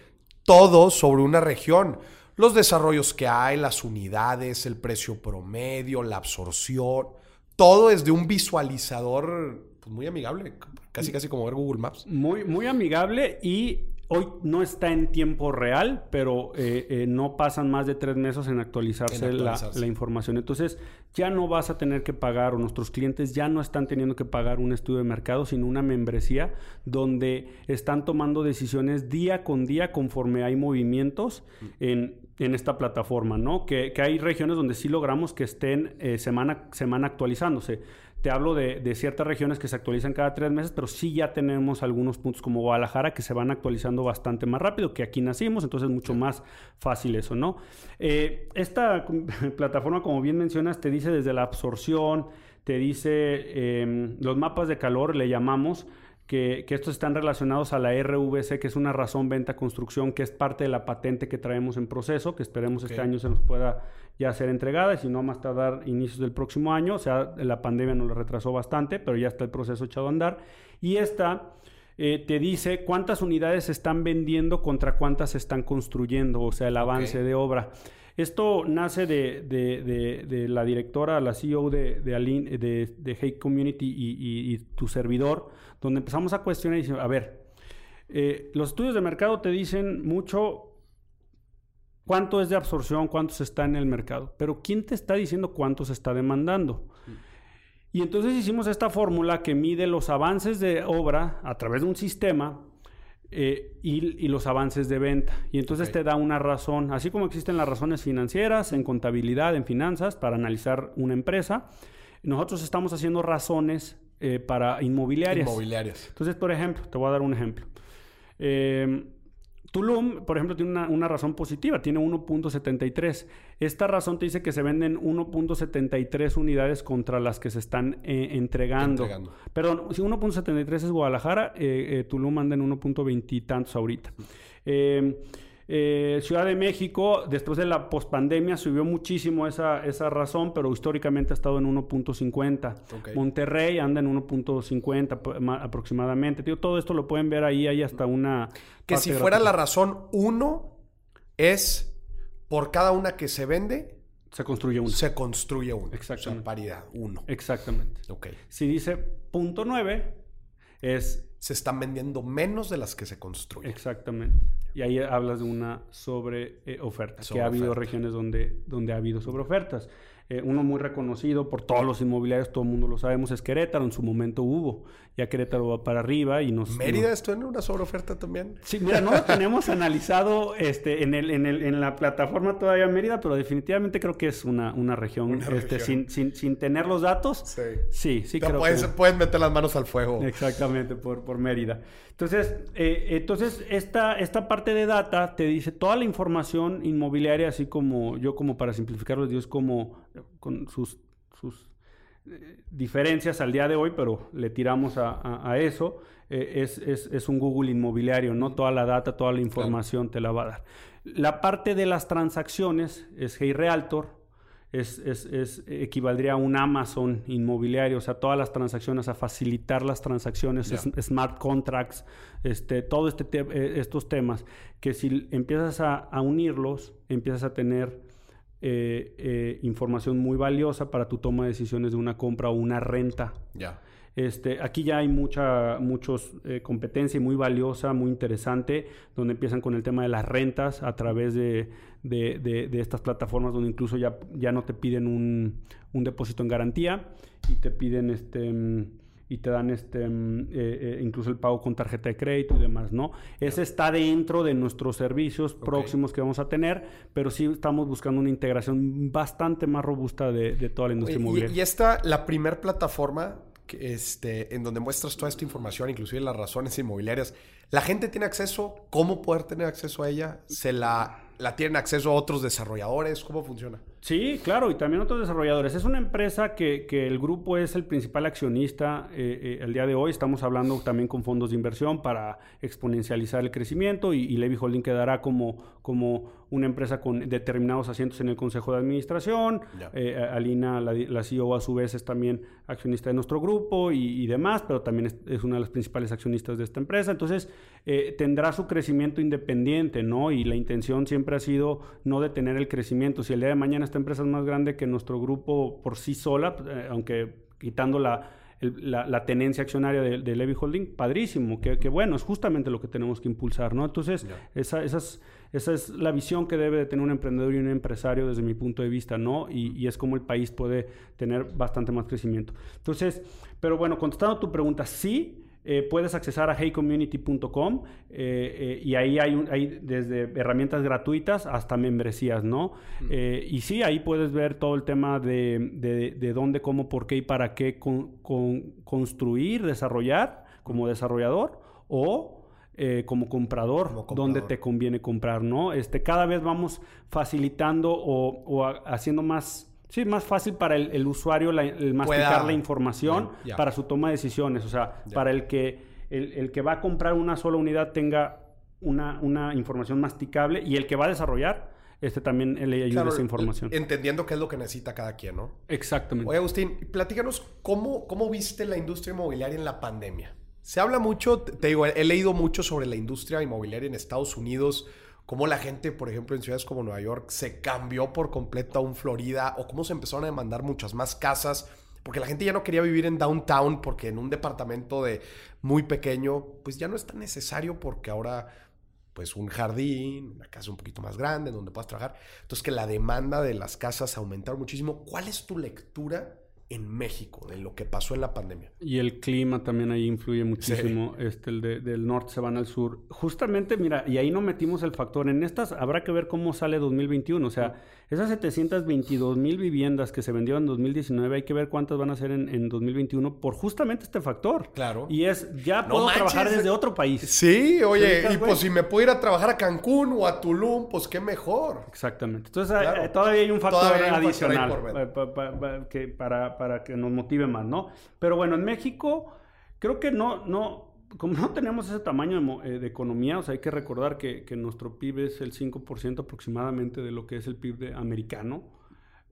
Speaker 1: todo sobre una región los desarrollos que hay, las unidades, el precio promedio, la absorción, todo es de un visualizador pues, muy amigable, casi casi como ver Google Maps.
Speaker 2: Muy, muy amigable y hoy no está en tiempo real, pero eh, eh, no pasan más de tres meses en actualizarse, La, información. Entonces ya no vas a tener que pagar, o nuestros clientes ya no están teniendo que pagar un estudio de mercado, sino una membresía donde están tomando decisiones día con día conforme hay movimientos en, esta plataforma, ¿no? Que, que, hay regiones donde sí logramos que estén eh, semana, semana actualizándose. Te hablo de, ciertas regiones que se actualizan cada tres meses, pero sí ya tenemos algunos puntos como Guadalajara que se van actualizando bastante más rápido que aquí nacimos, entonces es mucho más fácil eso, ¿no? Eh, esta plataforma, como bien mencionas, te dice desde la absorción, te dice em, los mapas de calor, le llamamos, que, estos están relacionados a la RVC, que es una razón venta construcción, que es parte de la patente que traemos en proceso, que esperemos este año se nos pueda ya ser entregada, y si no, más tardar inicios del próximo año. O sea, la pandemia nos lo retrasó bastante, pero ya está el proceso echado a andar. Y esta eh, te dice cuántas unidades se están vendiendo contra cuántas se están construyendo, o sea, el avance de obra. Esto nace de, la directora, la CEO de, Hate Community y, tu servidor, donde empezamos a cuestionar y decir, a ver, eh, los estudios de mercado te dicen mucho cuánto es de absorción, cuánto se está en el mercado, pero ¿quién te está diciendo cuánto se está demandando? Y entonces hicimos esta fórmula que mide los avances de obra a través de un sistema eh, y, los avances de venta. Y entonces te da una razón, así como existen las razones financieras, en contabilidad, en finanzas, para analizar una empresa, nosotros estamos haciendo razones eh, para inmobiliarias.
Speaker 1: Inmobiliarias.
Speaker 2: Entonces, por ejemplo, te voy a dar un ejemplo. Eh, Tulum, por ejemplo, tiene una, razón positiva, tiene 1.73. Esta razón te dice que se venden 1.73 unidades contra las que se están eh, entregando. Perdón, si 1.73 es Guadalajara, eh, eh, Tulum anda en 1.20 y tantos ahorita. Eh, Ciudad de México, después de la pospandemia, subió muchísimo esa, esa razón, pero históricamente ha estado en 1.50. Monterrey anda en 1.50 aproximadamente. todo esto lo pueden ver ahí, hay hasta una...
Speaker 1: Que si fuera la razón 1 es por cada una que se vende.
Speaker 2: Se construye una.
Speaker 1: Se construye una. Exactamente. O paridad, 1.
Speaker 2: Exactamente.
Speaker 1: Ok.
Speaker 2: Si dice punto 9 es...
Speaker 1: Se están vendiendo menos de las que se construyen.
Speaker 2: Exactamente. Y ahí hablas de una sobre eh, oferta, que ha habido regiones donde, donde ha habido sobre ofertas. Eh, uno muy reconocido por todos los inmobiliarios, todo el mundo lo sabemos, es Querétaro. En su momento hubo. Ya Querétaro va para arriba y nos...
Speaker 1: ¿Mérida esto en una sobreoferta también?
Speaker 2: Sí, mira, no lo tenemos analizado este, en, el, en, el, en la plataforma todavía Mérida, pero definitivamente creo que es una, una región, este, Sin, sin, sin, tener los datos. Sí, sí, sí
Speaker 1: creo puedes, que... puedes meter las manos al fuego.
Speaker 2: Exactamente, por, por Mérida. Entonces, eh, entonces esta, esta parte de data te dice toda la información inmobiliaria, así como yo como para simplificarlo, Dios como con sus, sus diferencias al día de hoy, pero le tiramos a, eso, eh, es, es, un Google inmobiliario, no toda la data, toda la información te la va a dar. La parte de las transacciones es Hey Realtor, es, es, equivaldría a un Amazon inmobiliario, o sea, todas las transacciones, a facilitar las transacciones, smart contracts, este, todo este eh, estos temas, que si empiezas a, a unirlos, empiezas a tener eh, eh, información muy valiosa para tu toma de decisiones de una compra o una renta.
Speaker 1: Ya.
Speaker 2: Este, aquí ya hay mucha muchos, eh, competencia muy valiosa, muy interesante, donde empiezan con el tema de las rentas a través de, estas plataformas donde incluso ya, ya no te piden un, un depósito en garantía y te piden este y te dan este mm, eh, eh, incluso el pago con tarjeta de crédito y demás, ¿no? Ese está dentro de nuestros servicios próximos que vamos a tener, pero sí estamos buscando una integración bastante más robusta de, toda la industria inmobiliaria.
Speaker 1: Y, esta, la primer plataforma que, este, en donde muestras toda esta información, inclusive las razones inmobiliarias, ¿la gente tiene acceso? ¿Cómo poder tener acceso a ella? ¿Se la, la tienen acceso a otros desarrolladores? ¿Cómo funciona?
Speaker 2: Sí, claro, y también otros desarrolladores. Es una empresa que, que el grupo es el principal accionista eh, eh, el día de hoy. Estamos hablando también con fondos de inversión para exponencializar el crecimiento y, y Levy Holding quedará como, como una empresa con determinados asientos en el Consejo de Administración. Eh, Alina, la, CEO, a su vez es también accionista de nuestro grupo y, demás, pero también es, una de las principales accionistas de esta empresa. Entonces, eh, tendrá su crecimiento independiente, ¿no? Y la intención siempre ha sido no detener el crecimiento. Si el día de mañana esta empresa es más grande que nuestro grupo por sí sola, eh, aunque quitando la la, tenencia accionaria de, Levy Holding, padrísimo, que, bueno, es justamente lo que tenemos que impulsar, ¿no? Entonces, esa, esas, esa es la visión que debe de tener un emprendedor y un empresario desde mi punto de vista, ¿no? Y, y es como el país puede tener bastante más crecimiento. Entonces, pero bueno, contestando a tu pregunta, sí, eh, puedes accesar a heycommunity.com eh, eh, y ahí hay, hay, desde herramientas gratuitas hasta membresías, ¿no? Mm. y sí, ahí puedes ver todo el tema de, de, dónde, cómo, por qué y para qué con, construir, desarrollar como desarrollador o como, comprador, como dónde te conviene comprar, ¿no? Este, cada vez vamos facilitando o, o haciendo más Sí, más fácil para el, usuario el masticar la información para su toma de decisiones. O sea, para el que, el, que va a comprar una sola unidad tenga una, una, información masticable y el que va a desarrollar, este también le ayuda esa información.
Speaker 1: Entendiendo qué es lo que necesita cada quien, ¿no?
Speaker 2: Exactamente.
Speaker 1: Oye, Agustín, platícanos cómo, cómo viste la industria inmobiliaria en la pandemia. Se habla mucho, te digo, he leído mucho sobre la industria inmobiliaria en Estados Unidos cómo la gente, por ejemplo, en ciudades como Nueva York se cambió por completo a un Florida o cómo se empezaron a demandar muchas más casas. Porque la gente ya no quería vivir en downtown porque en un departamento de muy pequeño, pues ya no es tan necesario porque ahora pues un jardín, una casa un poquito más grande donde puedas trabajar. Entonces que la demanda de las casas aumentaron muchísimo. ¿Cuál es tu lectura en México, de lo que pasó en la pandemia.
Speaker 2: Y el clima también ahí influye muchísimo. Este, el del norte se van al sur. Justamente, mira, y ahí no metimos el factor. En estas habrá que ver cómo sale 2021. O sea, esas 722 mil viviendas que se vendieron en 2019, hay que ver cuántas van a ser en, 2021 por justamente este factor.
Speaker 1: Claro.
Speaker 2: Y es, ya puedo trabajar desde otro país.
Speaker 1: Sí, oye, y pues si me puedo ir a trabajar a Cancún o a Tulum, pues qué mejor.
Speaker 2: Exactamente. Entonces, eh, todavía hay un factor adicional que para para que nos motive más, ¿no? Pero bueno, en México creo que no, no, como no tenemos ese tamaño de, eh, economía, o sea, hay que recordar que, nuestro PIB es el 5% aproximadamente de lo que es el PIB americano.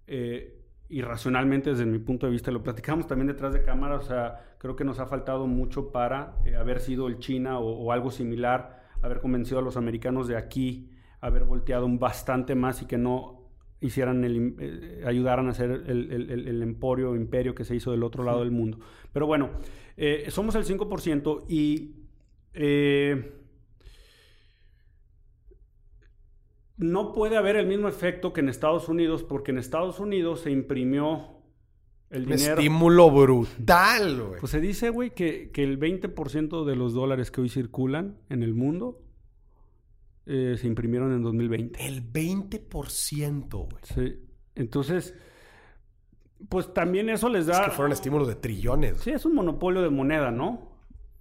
Speaker 2: Eh, y racionalmente, desde mi punto de vista, lo platicamos también detrás de cámara, o sea, creo que nos ha faltado mucho para eh, haber sido el China o, algo similar, haber convencido a los americanos de aquí, haber volteado bastante más y que no hicieran el, eh, ayudaran a hacer el, emporio, imperio que se hizo del otro lado del mundo. Pero bueno, eh, somos el 5% y eh, no puede haber el mismo efecto que en Estados Unidos, porque en Estados Unidos se imprimió el dinero.
Speaker 1: estímulo brutal,
Speaker 2: güey. Pues se dice, güey, que, que el 20% de los dólares que hoy circulan en el mundo eh, se imprimieron en 2020.
Speaker 1: El 20%, güey.
Speaker 2: Sí. Entonces, pues también eso les da...
Speaker 1: Es que fueron estímulos de trillones.
Speaker 2: Sí, es un monopolio de moneda, ¿no?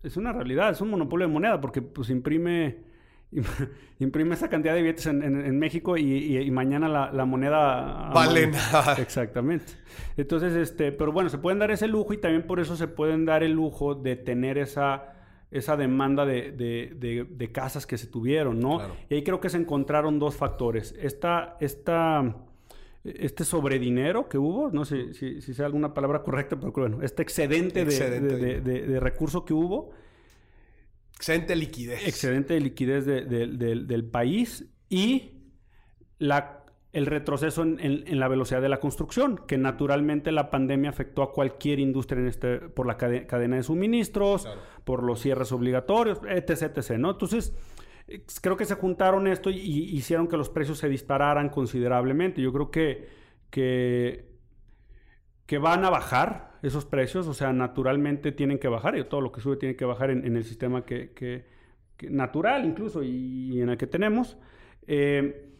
Speaker 2: Es una realidad, es un monopolio de moneda porque pues imprime, imprime esa cantidad de billetes en, México y, mañana la, moneda...
Speaker 1: Vale nada.
Speaker 2: Exactamente. Entonces, este, pero bueno, se pueden dar ese lujo y también por eso se pueden dar el lujo de tener esa esa demanda de, casas que se tuvieron, ¿no? Y ahí creo que se encontraron dos factores. Esta, esta, este sobredinero que hubo, no sé si, sea alguna palabra correcta, pero bueno, este excedente, de, recurso que hubo.
Speaker 1: Excedente de liquidez.
Speaker 2: Excedente de liquidez del país y la el retroceso en, la velocidad de la construcción, que naturalmente la pandemia afectó a cualquier industria en este, por la cadena de suministros, por los cierres obligatorios, etc, etc, ¿no? Entonces, creo que se juntaron esto y, hicieron que los precios se dispararan considerablemente. Yo creo que, que, van a bajar esos precios, o sea, naturalmente tienen que bajar, y todo lo que sube tiene que bajar en, el sistema que, natural incluso y, en el que tenemos. Eh,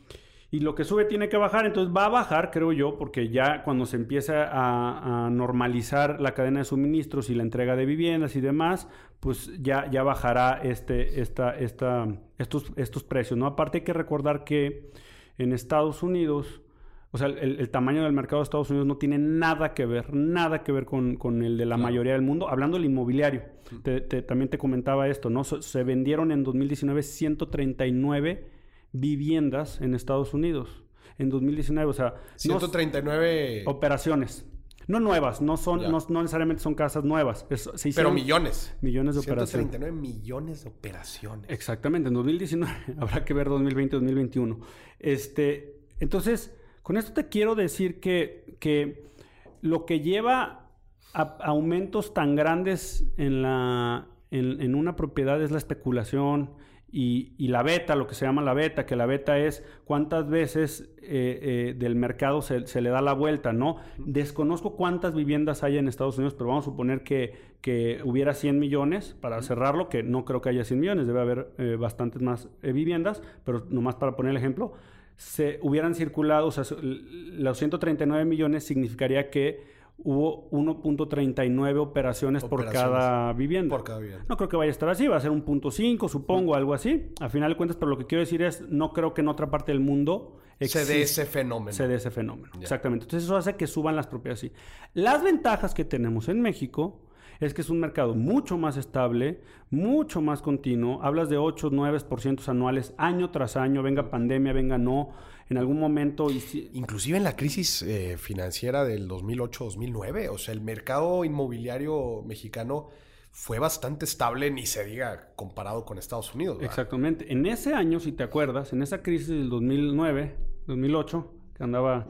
Speaker 2: y lo que sube tiene que bajar, entonces va a bajar, creo yo, porque ya cuando se empieza a, normalizar la cadena de suministros y la entrega de viviendas y demás, pues ya, ya bajará este, esta, esta, estos, estos precios, ¿no? Aparte hay que recordar que en Estados Unidos, o sea, el, tamaño del mercado de Estados Unidos no tiene nada que ver, nada que ver con, el de la mayoría del mundo. Hablando del inmobiliario, también te comentaba esto, ¿no? Se vendieron en 2019 139 viviendas en Estados Unidos en 2019. O sea,
Speaker 1: 139
Speaker 2: operaciones. No nuevas, no son, no, necesariamente son casas nuevas.
Speaker 1: Pero millones.
Speaker 2: Millones de operaciones.
Speaker 1: 139 millones de operaciones.
Speaker 2: Exactamente, en 2019. Habrá que ver 2020, 2021. Este, entonces, con esto te quiero decir que, que lo que lleva aumentos tan grandes en, la, en, una propiedad es la especulación y, la beta, lo que se llama la beta, que la beta es cuántas veces eh, eh, del mercado se, le da la vuelta, ¿no? Desconozco cuántas viviendas hay en Estados Unidos, pero vamos a suponer que, que hubiera 100 millones para cerrarlo, que no creo que haya 100 millones, debe haber eh, bastantes más viviendas, pero nomás para poner el ejemplo, se hubieran circulado, o sea, los 139 millones significaría que hubo 1.39 operaciones, por cada vivienda.
Speaker 1: Por cada vivienda.
Speaker 2: No creo que vaya a estar así, va a ser un punto 5, supongo, algo así. A final de cuentas, pero lo que quiero decir es, no creo que en otra parte del mundo
Speaker 1: se dé ese fenómeno.
Speaker 2: Se dé ese fenómeno, exactamente. Entonces eso hace que suban las propiedades así. Las ventajas que tenemos en México es que es un mercado mucho más estable, mucho más continuo. Hablas de 8, 9% anuales, año tras año, venga pandemia, venga no en algún momento...
Speaker 1: Inclusive en la crisis eh, financiera del 2008-2009, o sea, el mercado inmobiliario mexicano fue bastante estable, ni se diga comparado con Estados Unidos.
Speaker 2: Exactamente. En ese año, si te acuerdas, en esa crisis del 2009, 2008, que andaba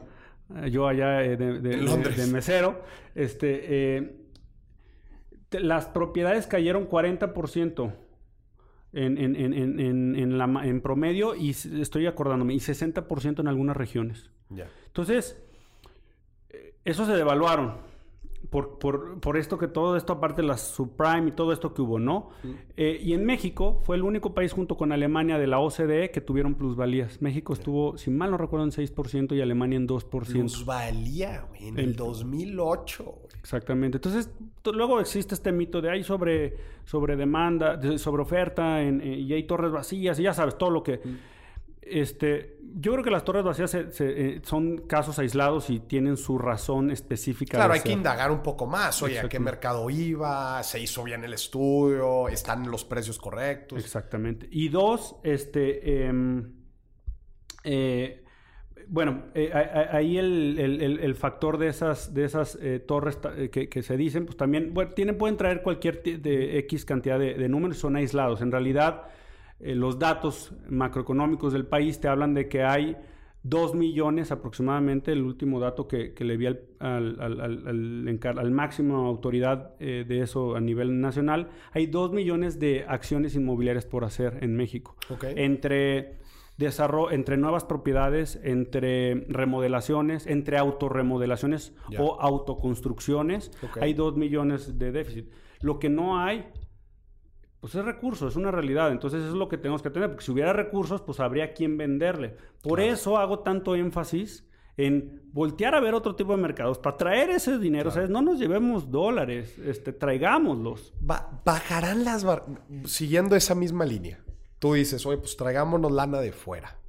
Speaker 2: eh, yo allá eh, de, de, mesero, este, las propiedades cayeron 40% en, en, en, en, la, en promedio y estoy acordándome, y 60% en algunas regiones. Entonces, eh, eso se devaluaron por, por, por, esto que todo esto, aparte de las subprime y todo esto que hubo, ¿no? Eh, y en México fue el único país junto con Alemania de la OCDE que tuvieron plusvalías. México estuvo, si mal no recuerdo, en 6% y Alemania en 2%.
Speaker 1: Plusvalía, güey, en el, 2008.
Speaker 2: Exactamente. Entonces, luego existe este mito de hay sobre, sobre demanda, sobre oferta en, eh, y hay torres vacías y ya sabes, todo lo que... Este, yo creo que las torres vacías eh, son casos aislados y tienen su razón específica.
Speaker 1: Claro, hay que indagar un poco más. Oye, ¿a qué mercado iba? ¿Se hizo bien el estudio? ¿Están los precios correctos?
Speaker 2: Exactamente. Y dos, este, em, eh, bueno, eh, ahí el, factor de esas, de esas torres que, se dicen, pues también, bueno, tienen, pueden traer cualquier de X cantidad de, de números, son aislados. En realidad eh, los datos macroeconómicos del país te hablan de que hay 2 millones aproximadamente, el último dato que, le vi al, al, máximo autoridad eh, de eso a nivel nacional, hay 2 millones de acciones inmobiliarias por hacer en México. Entre, desarrollo, entre nuevas propiedades, entre remodelaciones, entre autorremodelaciones o autoconstrucciones, hay 2 millones de déficit. Lo que no hay pues es recurso, es una realidad. Entonces eso es lo que tenemos que tener, porque si hubiera recursos, pues habría quien venderle. Por eso hago tanto énfasis en voltear a ver otro tipo de mercados para traer ese dinero. ¿sabes? No nos llevemos dólares, este, traigámoslos.
Speaker 1: bajarán las... Siguiendo esa misma línea. Tú dices, oye, pues traigámonos lana de fuera.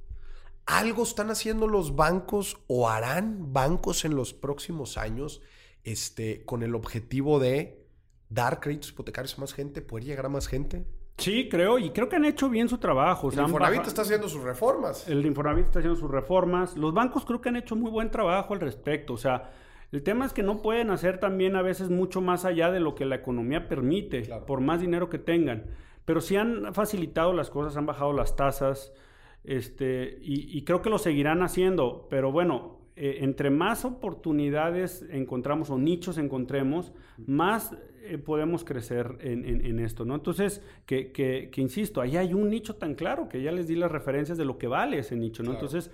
Speaker 1: ¿Algo están haciendo los bancos o harán bancos en los próximos años este, con el objetivo de dar créditos hipotecarios a más gente, poder llegar a más gente.
Speaker 2: Sí, creo, y creo que han hecho bien su trabajo.
Speaker 1: El Infonavit está haciendo sus reformas.
Speaker 2: El Infonavit está haciendo sus reformas. Los bancos creo que han hecho muy buen trabajo al respecto. O sea, el tema es que no pueden hacer también a veces mucho más allá de lo que la economía permite, por más dinero que tengan. Pero sí han facilitado las cosas, han bajado las tasas, este, y, y creo que lo seguirán haciendo. Pero bueno, eh, entre más oportunidades encontramos o nichos encontremos, más eh, podemos crecer en, esto, ¿no? Entonces, que, que, insisto, ahí hay un nicho tan claro que ya les di las referencias de lo que vale ese nicho, ¿no? Entonces,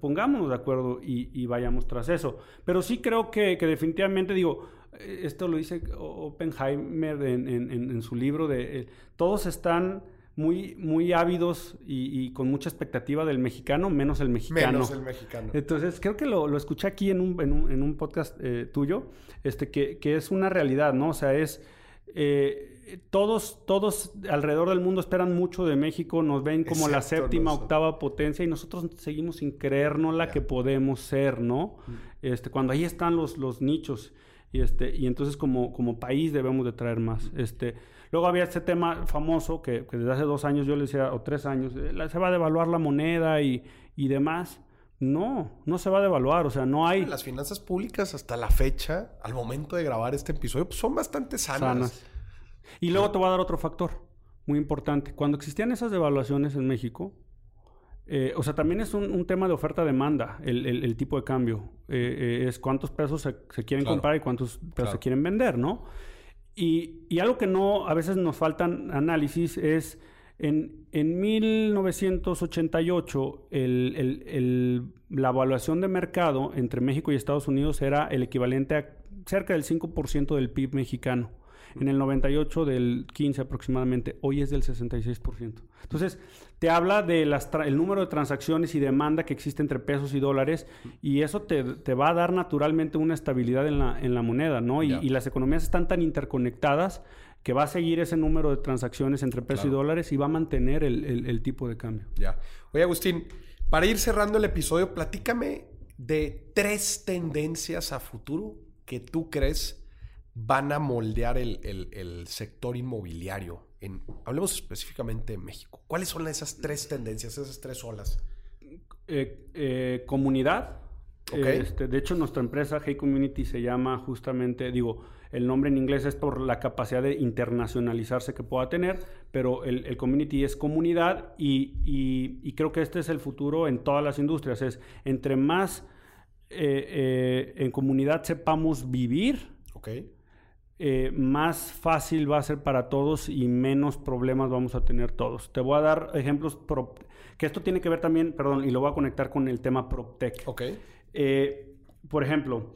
Speaker 2: pongámonos de acuerdo y, vayamos tras eso. Pero sí creo que, definitivamente, digo, eh, esto lo dice Oppenheimer en, su libro de, todos están muy, muy ávidos y, con mucha expectativa del mexicano, menos el mexicano.
Speaker 1: Menos el mexicano.
Speaker 2: Entonces, creo que lo, escuché aquí en un, en un, podcast eh, tuyo, este, que, es una realidad, ¿no? O sea, es... Eh, todos, todos alrededor del mundo esperan mucho de México, nos ven como la séptima, octava potencia y nosotros seguimos sin creernos la que podemos ser, ¿no? Mm. Este, cuando ahí están los, los nichos y, este, y entonces como, como país debemos de traer más. Este, Luego había este tema famoso que, desde hace dos años yo le decía, o tres años, eh, se va a devaluar la moneda y, demás. No, no se va a devaluar, o sea, no hay...
Speaker 1: Las finanzas públicas hasta la fecha, al momento de grabar este episodio, pues son bastante sanas.
Speaker 2: Y luego te voy a dar otro factor muy importante. Cuando existían esas devaluaciones en México, eh, o sea, también es un, tema de oferta-demanda, el, tipo de cambio. Eh, es cuántos pesos se, quieren comprar y cuántos pesos se quieren vender, ¿no? Y, y, algo que no, a veces nos faltan análisis es en, en 1988 la evaluación de mercado entre México y Estados Unidos era el equivalente a cerca del 5% del PIB mexicano. En el 98 del 15 aproximadamente, hoy es del 66%. Entonces, te habla del el número de transacciones y demanda que existe entre pesos y dólares y eso te, va a dar naturalmente una estabilidad en la, en la moneda, ¿no? Y, y, las economías están tan interconectadas que va a seguir ese número de transacciones entre pesos y dólares y va a mantener el, tipo de cambio.
Speaker 1: Ya. Oye, Agustín, para ir cerrando el episodio, platícame de tres tendencias a futuro que tú crees van a moldear el, sector inmobiliario. En, hablemos específicamente de México. ¿Cuáles son esas tres tendencias, esas tres olas?
Speaker 2: Eh, eh, comunidad. Este, de hecho, nuestra empresa Hey Community se llama justamente, digo, el nombre en inglés es por la capacidad de internacionalizarse que pueda tener, pero el, community es comunidad y, creo que este es el futuro en todas las industrias. Es entre más eh, en comunidad sepamos vivir, eh, más fácil va a ser para todos y menos problemas vamos a tener todos. Te voy a dar ejemplos que esto tiene que ver también, perdón, y lo voy a conectar con el tema PropTech.
Speaker 1: Ok.
Speaker 2: por ejemplo,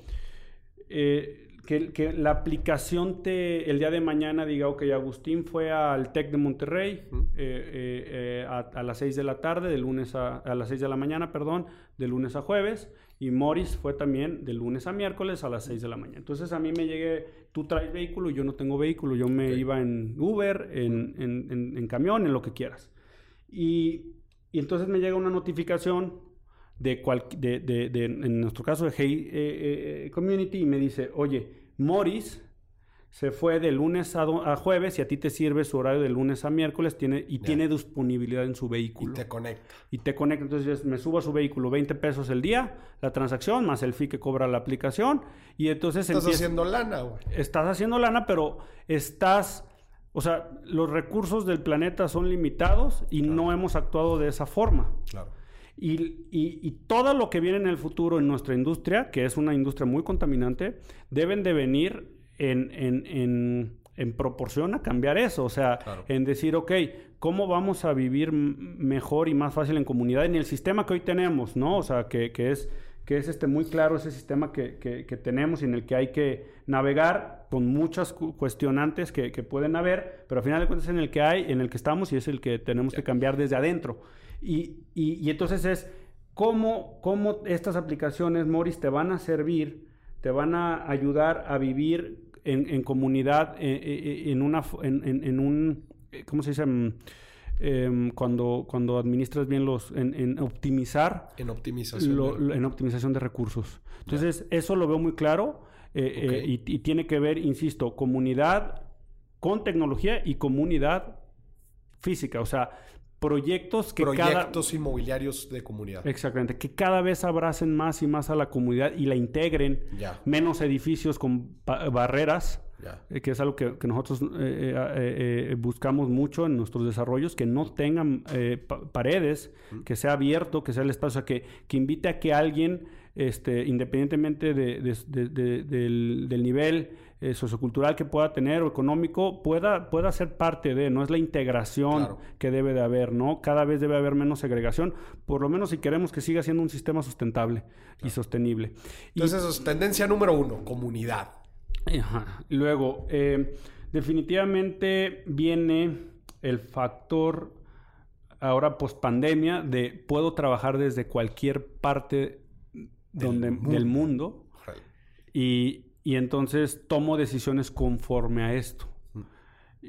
Speaker 2: que, la aplicación te, el día de mañana diga, ok, Agustín fue al TEC de Monterrey eh, eh, eh, a, las 6 de la tarde, de lunes a, a las 6 de la mañana, perdón, de lunes a jueves, y Morris fue también de lunes a miércoles a las 6 de la mañana. Entonces a mí me llegué, tú traes vehículo, yo no tengo vehículo, yo me iba en Uber, en, en, en, camión, en lo que quieras. Y, y entonces me llega una notificación de, cual, de, de, de, en nuestro caso de Hey eh, eh, Community y me dice, oye, Morris se fue de lunes a, a, jueves y a ti te sirve su horario de lunes a miércoles tiene, y tiene disponibilidad en su vehículo.
Speaker 1: Y te conecta.
Speaker 2: Y te conecta. Entonces me subo a su vehículo 20 pesos el día, la transacción, más el fee que cobra la aplicación. Y entonces...
Speaker 1: Estás haciendo lana, güey.
Speaker 2: Estás haciendo lana, pero estás... O sea, los recursos del planeta son limitados y no hemos actuado de esa forma.
Speaker 1: Claro.
Speaker 2: Y, todo lo que viene en el futuro en nuestra industria, que es una industria muy contaminante, deben de venir en, proporción a cambiar eso. O sea, en decir, ok, ¿cómo vamos a vivir mejor y más fácil en comunidad en el sistema que hoy tenemos, ¿no? O sea, que, es que es este muy claro ese sistema que, tenemos y en el que hay que navegar con muchas cuestionantes que, pueden haber, pero al final de cuentas es en el que hay, en el que estamos y es el que tenemos que cambiar desde adentro. Y, entonces es cómo, cómo estas aplicaciones, Morris, te van a servir, te van a ayudar a vivir en, comunidad, eh, eh, eh, en, una, en, un, ¿cómo se dice? Em, cuando, cuando administras bien los, en, optimizar.
Speaker 1: En optimización.
Speaker 2: en optimización de recursos. Entonces, eso lo veo muy claro y, y, tiene que ver, insisto, comunidad con tecnología y comunidad física. O sea, proyectos que
Speaker 1: proyectos inmobiliarios de comunidad.
Speaker 2: Exactamente, que cada vez abracen más y más a la comunidad y la integren. Menos edificios con barreras, eh, que es algo que, nosotros eh, eh, buscamos mucho en nuestros desarrollos, que no tengan paredes, que sea abierto, que sea el espacio, que, que invite a que alguien, este, independientemente del, del nivel eh, sociocultural que pueda tener o económico pueda, pueda ser parte de, no es la integración que debe de haber, ¿no? Cada vez debe haber menos segregación, por lo menos si queremos que siga siendo un sistema sustentable y sostenible.
Speaker 1: Entonces, eso es tendencia número uno, comunidad.
Speaker 2: Luego, eh, definitivamente viene el factor ahora post pandemia de puedo trabajar desde cualquier parte donde, del mundo. Y, y entonces tomo decisiones conforme a esto.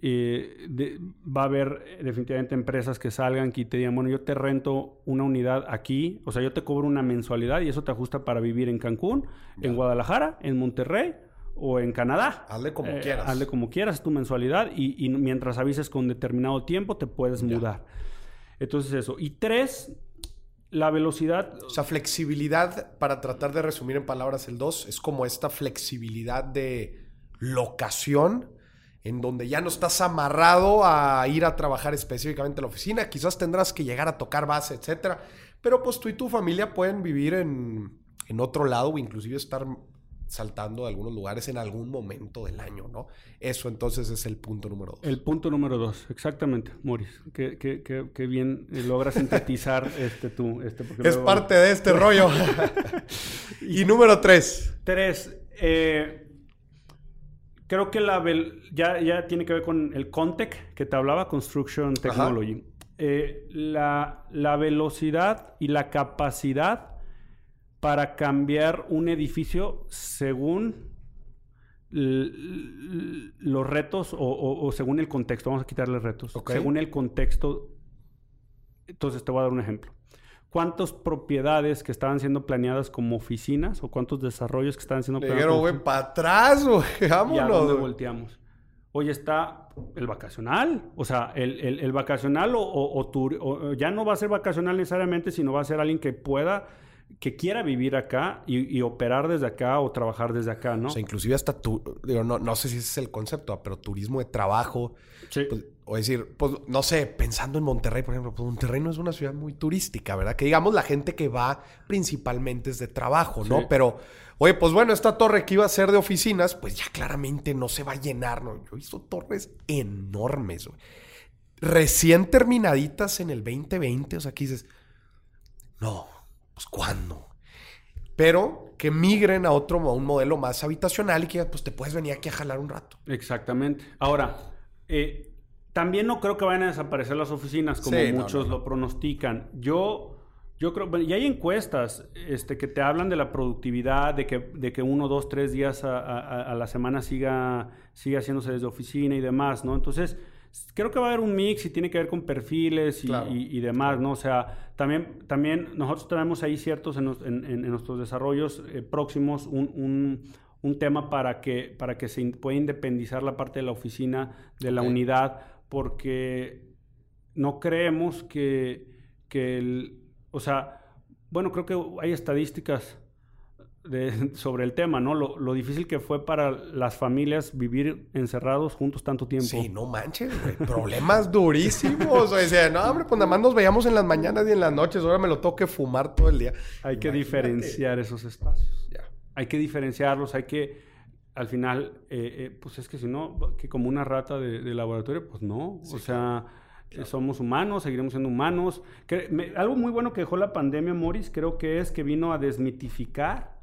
Speaker 2: va a haber eh, definitivamente empresas que salgan y te digan, bueno, yo te rento una unidad aquí, o sea, yo te cobro una mensualidad y eso te ajusta para vivir en Cancún, en Guadalajara, en Monterrey o en Canadá.
Speaker 1: Hazle como eh, quieras.
Speaker 2: Hazle como quieras, tu mensualidad y, mientras avises con determinado tiempo te puedes mudar. Entonces eso. Y tres, la velocidad...
Speaker 1: O sea, flexibilidad, para tratar de resumir en palabras el 2, es como esta flexibilidad de locación en donde ya no estás amarrado a ir a trabajar específicamente en la oficina. Quizás tendrás que llegar a tocar base, etcétera. Pero pues tú y tu familia pueden vivir en, en otro lado o inclusive estar saltando de algunos lugares en algún momento del año, ¿no? Eso entonces es el punto número dos.
Speaker 2: El punto número dos, exactamente, Moris. Qué, qué, qué, qué bien logras sintetizar este tú. Este,
Speaker 1: es parte de este rollo. y número tres.
Speaker 2: Tres. Eh, creo que la ya, ya tiene que ver con el Contec que te hablaba, Construction Technology. Eh, la, la velocidad y la capacidad para cambiar un edificio según los retos o, según el contexto. Vamos a quitarle retos. Según el contexto. Entonces te voy a dar un ejemplo. ¿Cuántas propiedades que estaban siendo planeadas como oficinas o cuántos desarrollos que estaban siendo
Speaker 1: planeados? Pero, güey, para atrás, güey. Vámonos.
Speaker 2: ¿Y a dónde volteamos? Hoy está el vacacional. O sea, el, vacacional o, o, ya no va a ser vacacional necesariamente, sino va a ser alguien que pueda que quiera vivir acá y, operar desde acá o trabajar desde acá, ¿no?
Speaker 1: O sea, inclusive hasta tu, digo, no, no sé si ese es el concepto, pero turismo de trabajo. Sí. Pues, o decir, pues, no sé, pensando en Monterrey, por ejemplo, pues Monterrey no es una ciudad muy turística, ¿verdad? Que digamos la gente que va principalmente es de trabajo, ¿no? Pero, oye, pues bueno, esta torre que iba a ser de oficinas, pues ya claramente no se va a llenar, ¿no? Yo hizo torres enormes, güey. Recién terminaditas en el 2020, o sea, aquí dices, no, pues ¿cuándo? Pero que migren a otro, a un modelo más habitacional y que pues te puedes venir aquí a jalar un rato.
Speaker 2: Exactamente. Ahora, eh, también no creo que vayan a desaparecer las oficinas como muchos lo pronostican. Yo, yo creo, y hay encuestas este, que te hablan de la productividad, de que, de que uno, dos, tres días a, la semana siga, siga haciéndose desde oficina y demás, ¿no? Entonces, creo que va a haber un mix y tiene que ver con perfiles y, demás, ¿no? O sea, también, también nosotros tenemos ahí ciertos en, nuestros desarrollos eh, próximos un, tema para que, para que se pueda independizar la parte de la oficina, de la unidad, porque no creemos que, que el, o sea, bueno, creo que hay estadísticas sobre el tema, ¿no? Lo, difícil que fue para las familias vivir encerrados juntos tanto tiempo.
Speaker 1: Sí, no manches, güey. Problemas durísimos. O sea, no, hombre, pues nada más nos veíamos en las mañanas y en las noches. Ahora me lo toque fumar todo el día.
Speaker 2: Hay que diferenciar esos espacios. Ya. Hay que diferenciarlos, hay que... Al final, eh, eh, pues es que si no, que como una rata de, laboratorio, pues no. o sea... Somos humanos, seguiremos siendo humanos. algo muy bueno que dejó la pandemia, Morris, creo que es que vino a desmitificar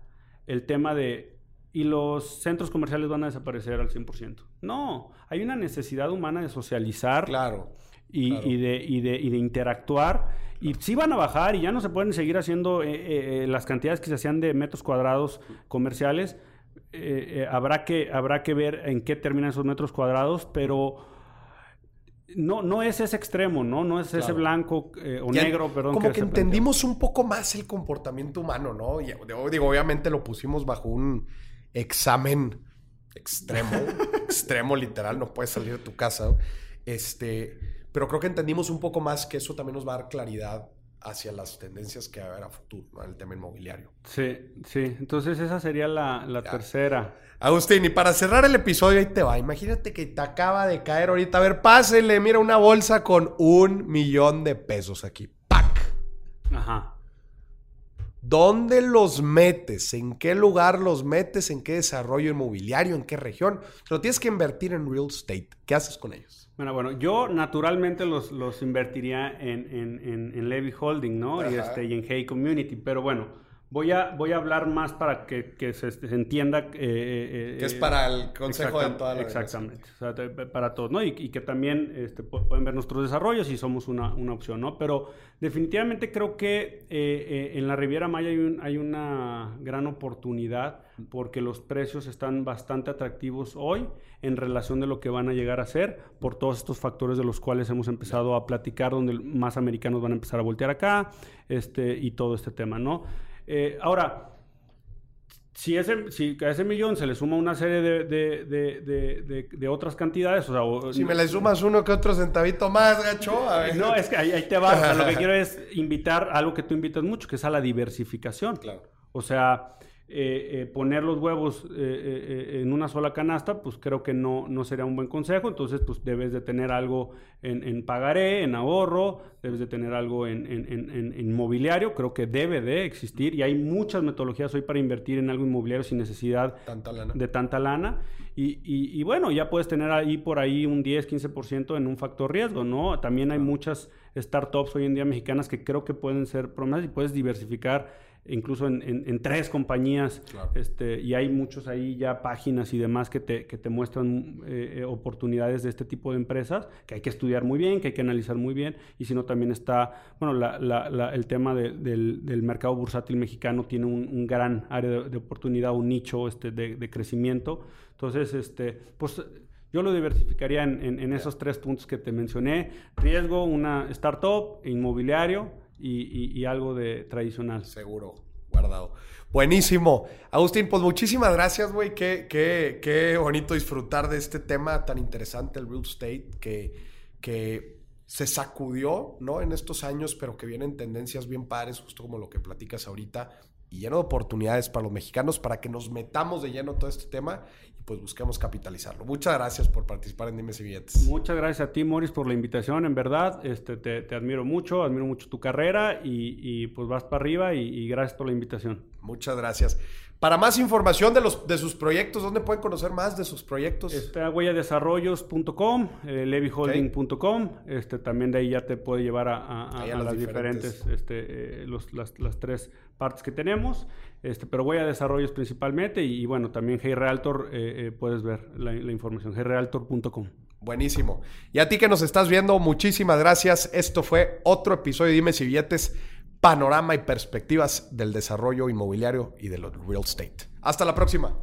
Speaker 2: el tema de, ¿y los centros comerciales van a desaparecer al 100%? No, hay una necesidad humana de socializar.
Speaker 1: Claro.
Speaker 2: Y, de, y, de, y, de, interactuar. Y sí van a bajar y ya no se pueden seguir haciendo eh, eh, eh, las cantidades que se hacían de metros cuadrados comerciales. habrá, que, habrá que ver en qué terminan esos metros cuadrados, pero no, no es ese extremo, ¿no? No es ese blanco eh, o negro, perdón.
Speaker 1: Como que, entendimos un poco más el comportamiento humano, ¿no? Y, digo, obviamente lo pusimos bajo un examen extremo, extremo literal, no puedes salir de tu casa. Este, pero creo que entendimos un poco más que eso también nos va a dar claridad hacia las tendencias que va a haber a futuro, ¿no? el tema inmobiliario.
Speaker 2: Sí, sí. Entonces esa sería la, la tercera.
Speaker 1: Agustín, y para cerrar el episodio, ahí te va. Imagínate que te acaba de caer ahorita. A ver, pásele, mira una bolsa con un millón de pesos aquí. ¡Pac! Ajá. ¿Dónde los metes? ¿En qué lugar los metes? ¿En qué desarrollo inmobiliario? ¿En qué región? Lo tienes que invertir en real estate. ¿Qué haces con ellos?
Speaker 2: Bueno, bueno, yo naturalmente los, los invertiría en, en, en, Levy Holding, ¿no? Y, este, y en Hey Community. Pero bueno, Voy a, voy a hablar más para que, que se, entienda. Eh,
Speaker 1: eh, que es para el consejo de toda la
Speaker 2: Exactamente, para todos, ¿no? Y, y, que también este, pueden ver nuestros desarrollos y somos una, una opción, ¿no? Pero definitivamente creo que eh, en la Riviera Maya hay, hay una gran oportunidad porque los precios están bastante atractivos hoy en relación de lo que van a llegar a ser por todos estos factores de los cuales hemos empezado a platicar, donde más americanos van a empezar a voltear acá este, y todo este tema, ¿no? Eh, ahora, si, ese, si a ese millón se le suma una serie de, otras cantidades, o
Speaker 1: sea... si me le sumas uno que otro centavito más, gacho...
Speaker 2: No, es que ahí, te va. lo que quiero es invitar a algo que tú invitas mucho, que es a la diversificación. Claro. O sea, eh, eh, poner los huevos eh, en una sola canasta, pues creo que no, no sería un buen consejo. Entonces, pues debes de tener algo en, pagaré, en ahorro, debes de tener algo en, en, inmobiliario. Creo que debe de existir y hay muchas metodologías hoy para invertir en algo inmobiliario sin necesidad de tanta lana. Y, y, bueno, ya puedes tener ahí por ahí un 10, 15% en un factor riesgo, ¿no? También hay muchas startups hoy en día mexicanas que creo que pueden ser promesas y puedes diversificar incluso en, tres compañías, este, y hay muchos ahí ya páginas y demás que te, que te muestran eh, eh, oportunidades de este tipo de empresas, que hay que estudiar muy bien, que hay que analizar muy bien, y si no también está, bueno, el tema del, mercado bursátil mexicano tiene un, gran área de, oportunidad, un nicho este, de, crecimiento, entonces, este, pues yo lo diversificaría en, esos tres puntos que te mencioné, riesgo, una startup, inmobiliario, y, algo de tradicional.
Speaker 1: Seguro, guardado. Buenísimo. Agustín, pues muchísimas gracias, güey. Qué, qué, qué, bonito disfrutar de este tema tan interesante, el real estate, que, que se sacudió, ¿no? En estos años, pero que vienen tendencias bien pares, justo como lo que platicas ahorita, y lleno de oportunidades para los mexicanos para que nos metamos de lleno todo este tema pues busquemos capitalizarlo. Muchas gracias por participar en Dime y Billetes.
Speaker 2: Muchas gracias a ti, Morris, por la invitación. En verdad, este, te, admiro mucho, admiro mucho tu carrera y, pues vas para arriba y, gracias por la invitación.
Speaker 1: Muchas gracias. Para más información de, los, de sus proyectos, ¿dónde pueden conocer más de sus proyectos?
Speaker 2: Está huelladesarrollos.com, eh, levyholding.com. Este, también de ahí ya te puede llevar a, las diferentes, este, eh, las, las tres partes que tenemos. Este, pero voy a desarrollos principalmente y, bueno, también Hey Realtor eh, eh, puedes ver la, la información, heyrealtor.com.
Speaker 1: Buenísimo. Y a ti que nos estás viendo, muchísimas gracias. Esto fue otro episodio de Dime si billetes, panorama y perspectivas del desarrollo inmobiliario y de lo real estate. Hasta la próxima.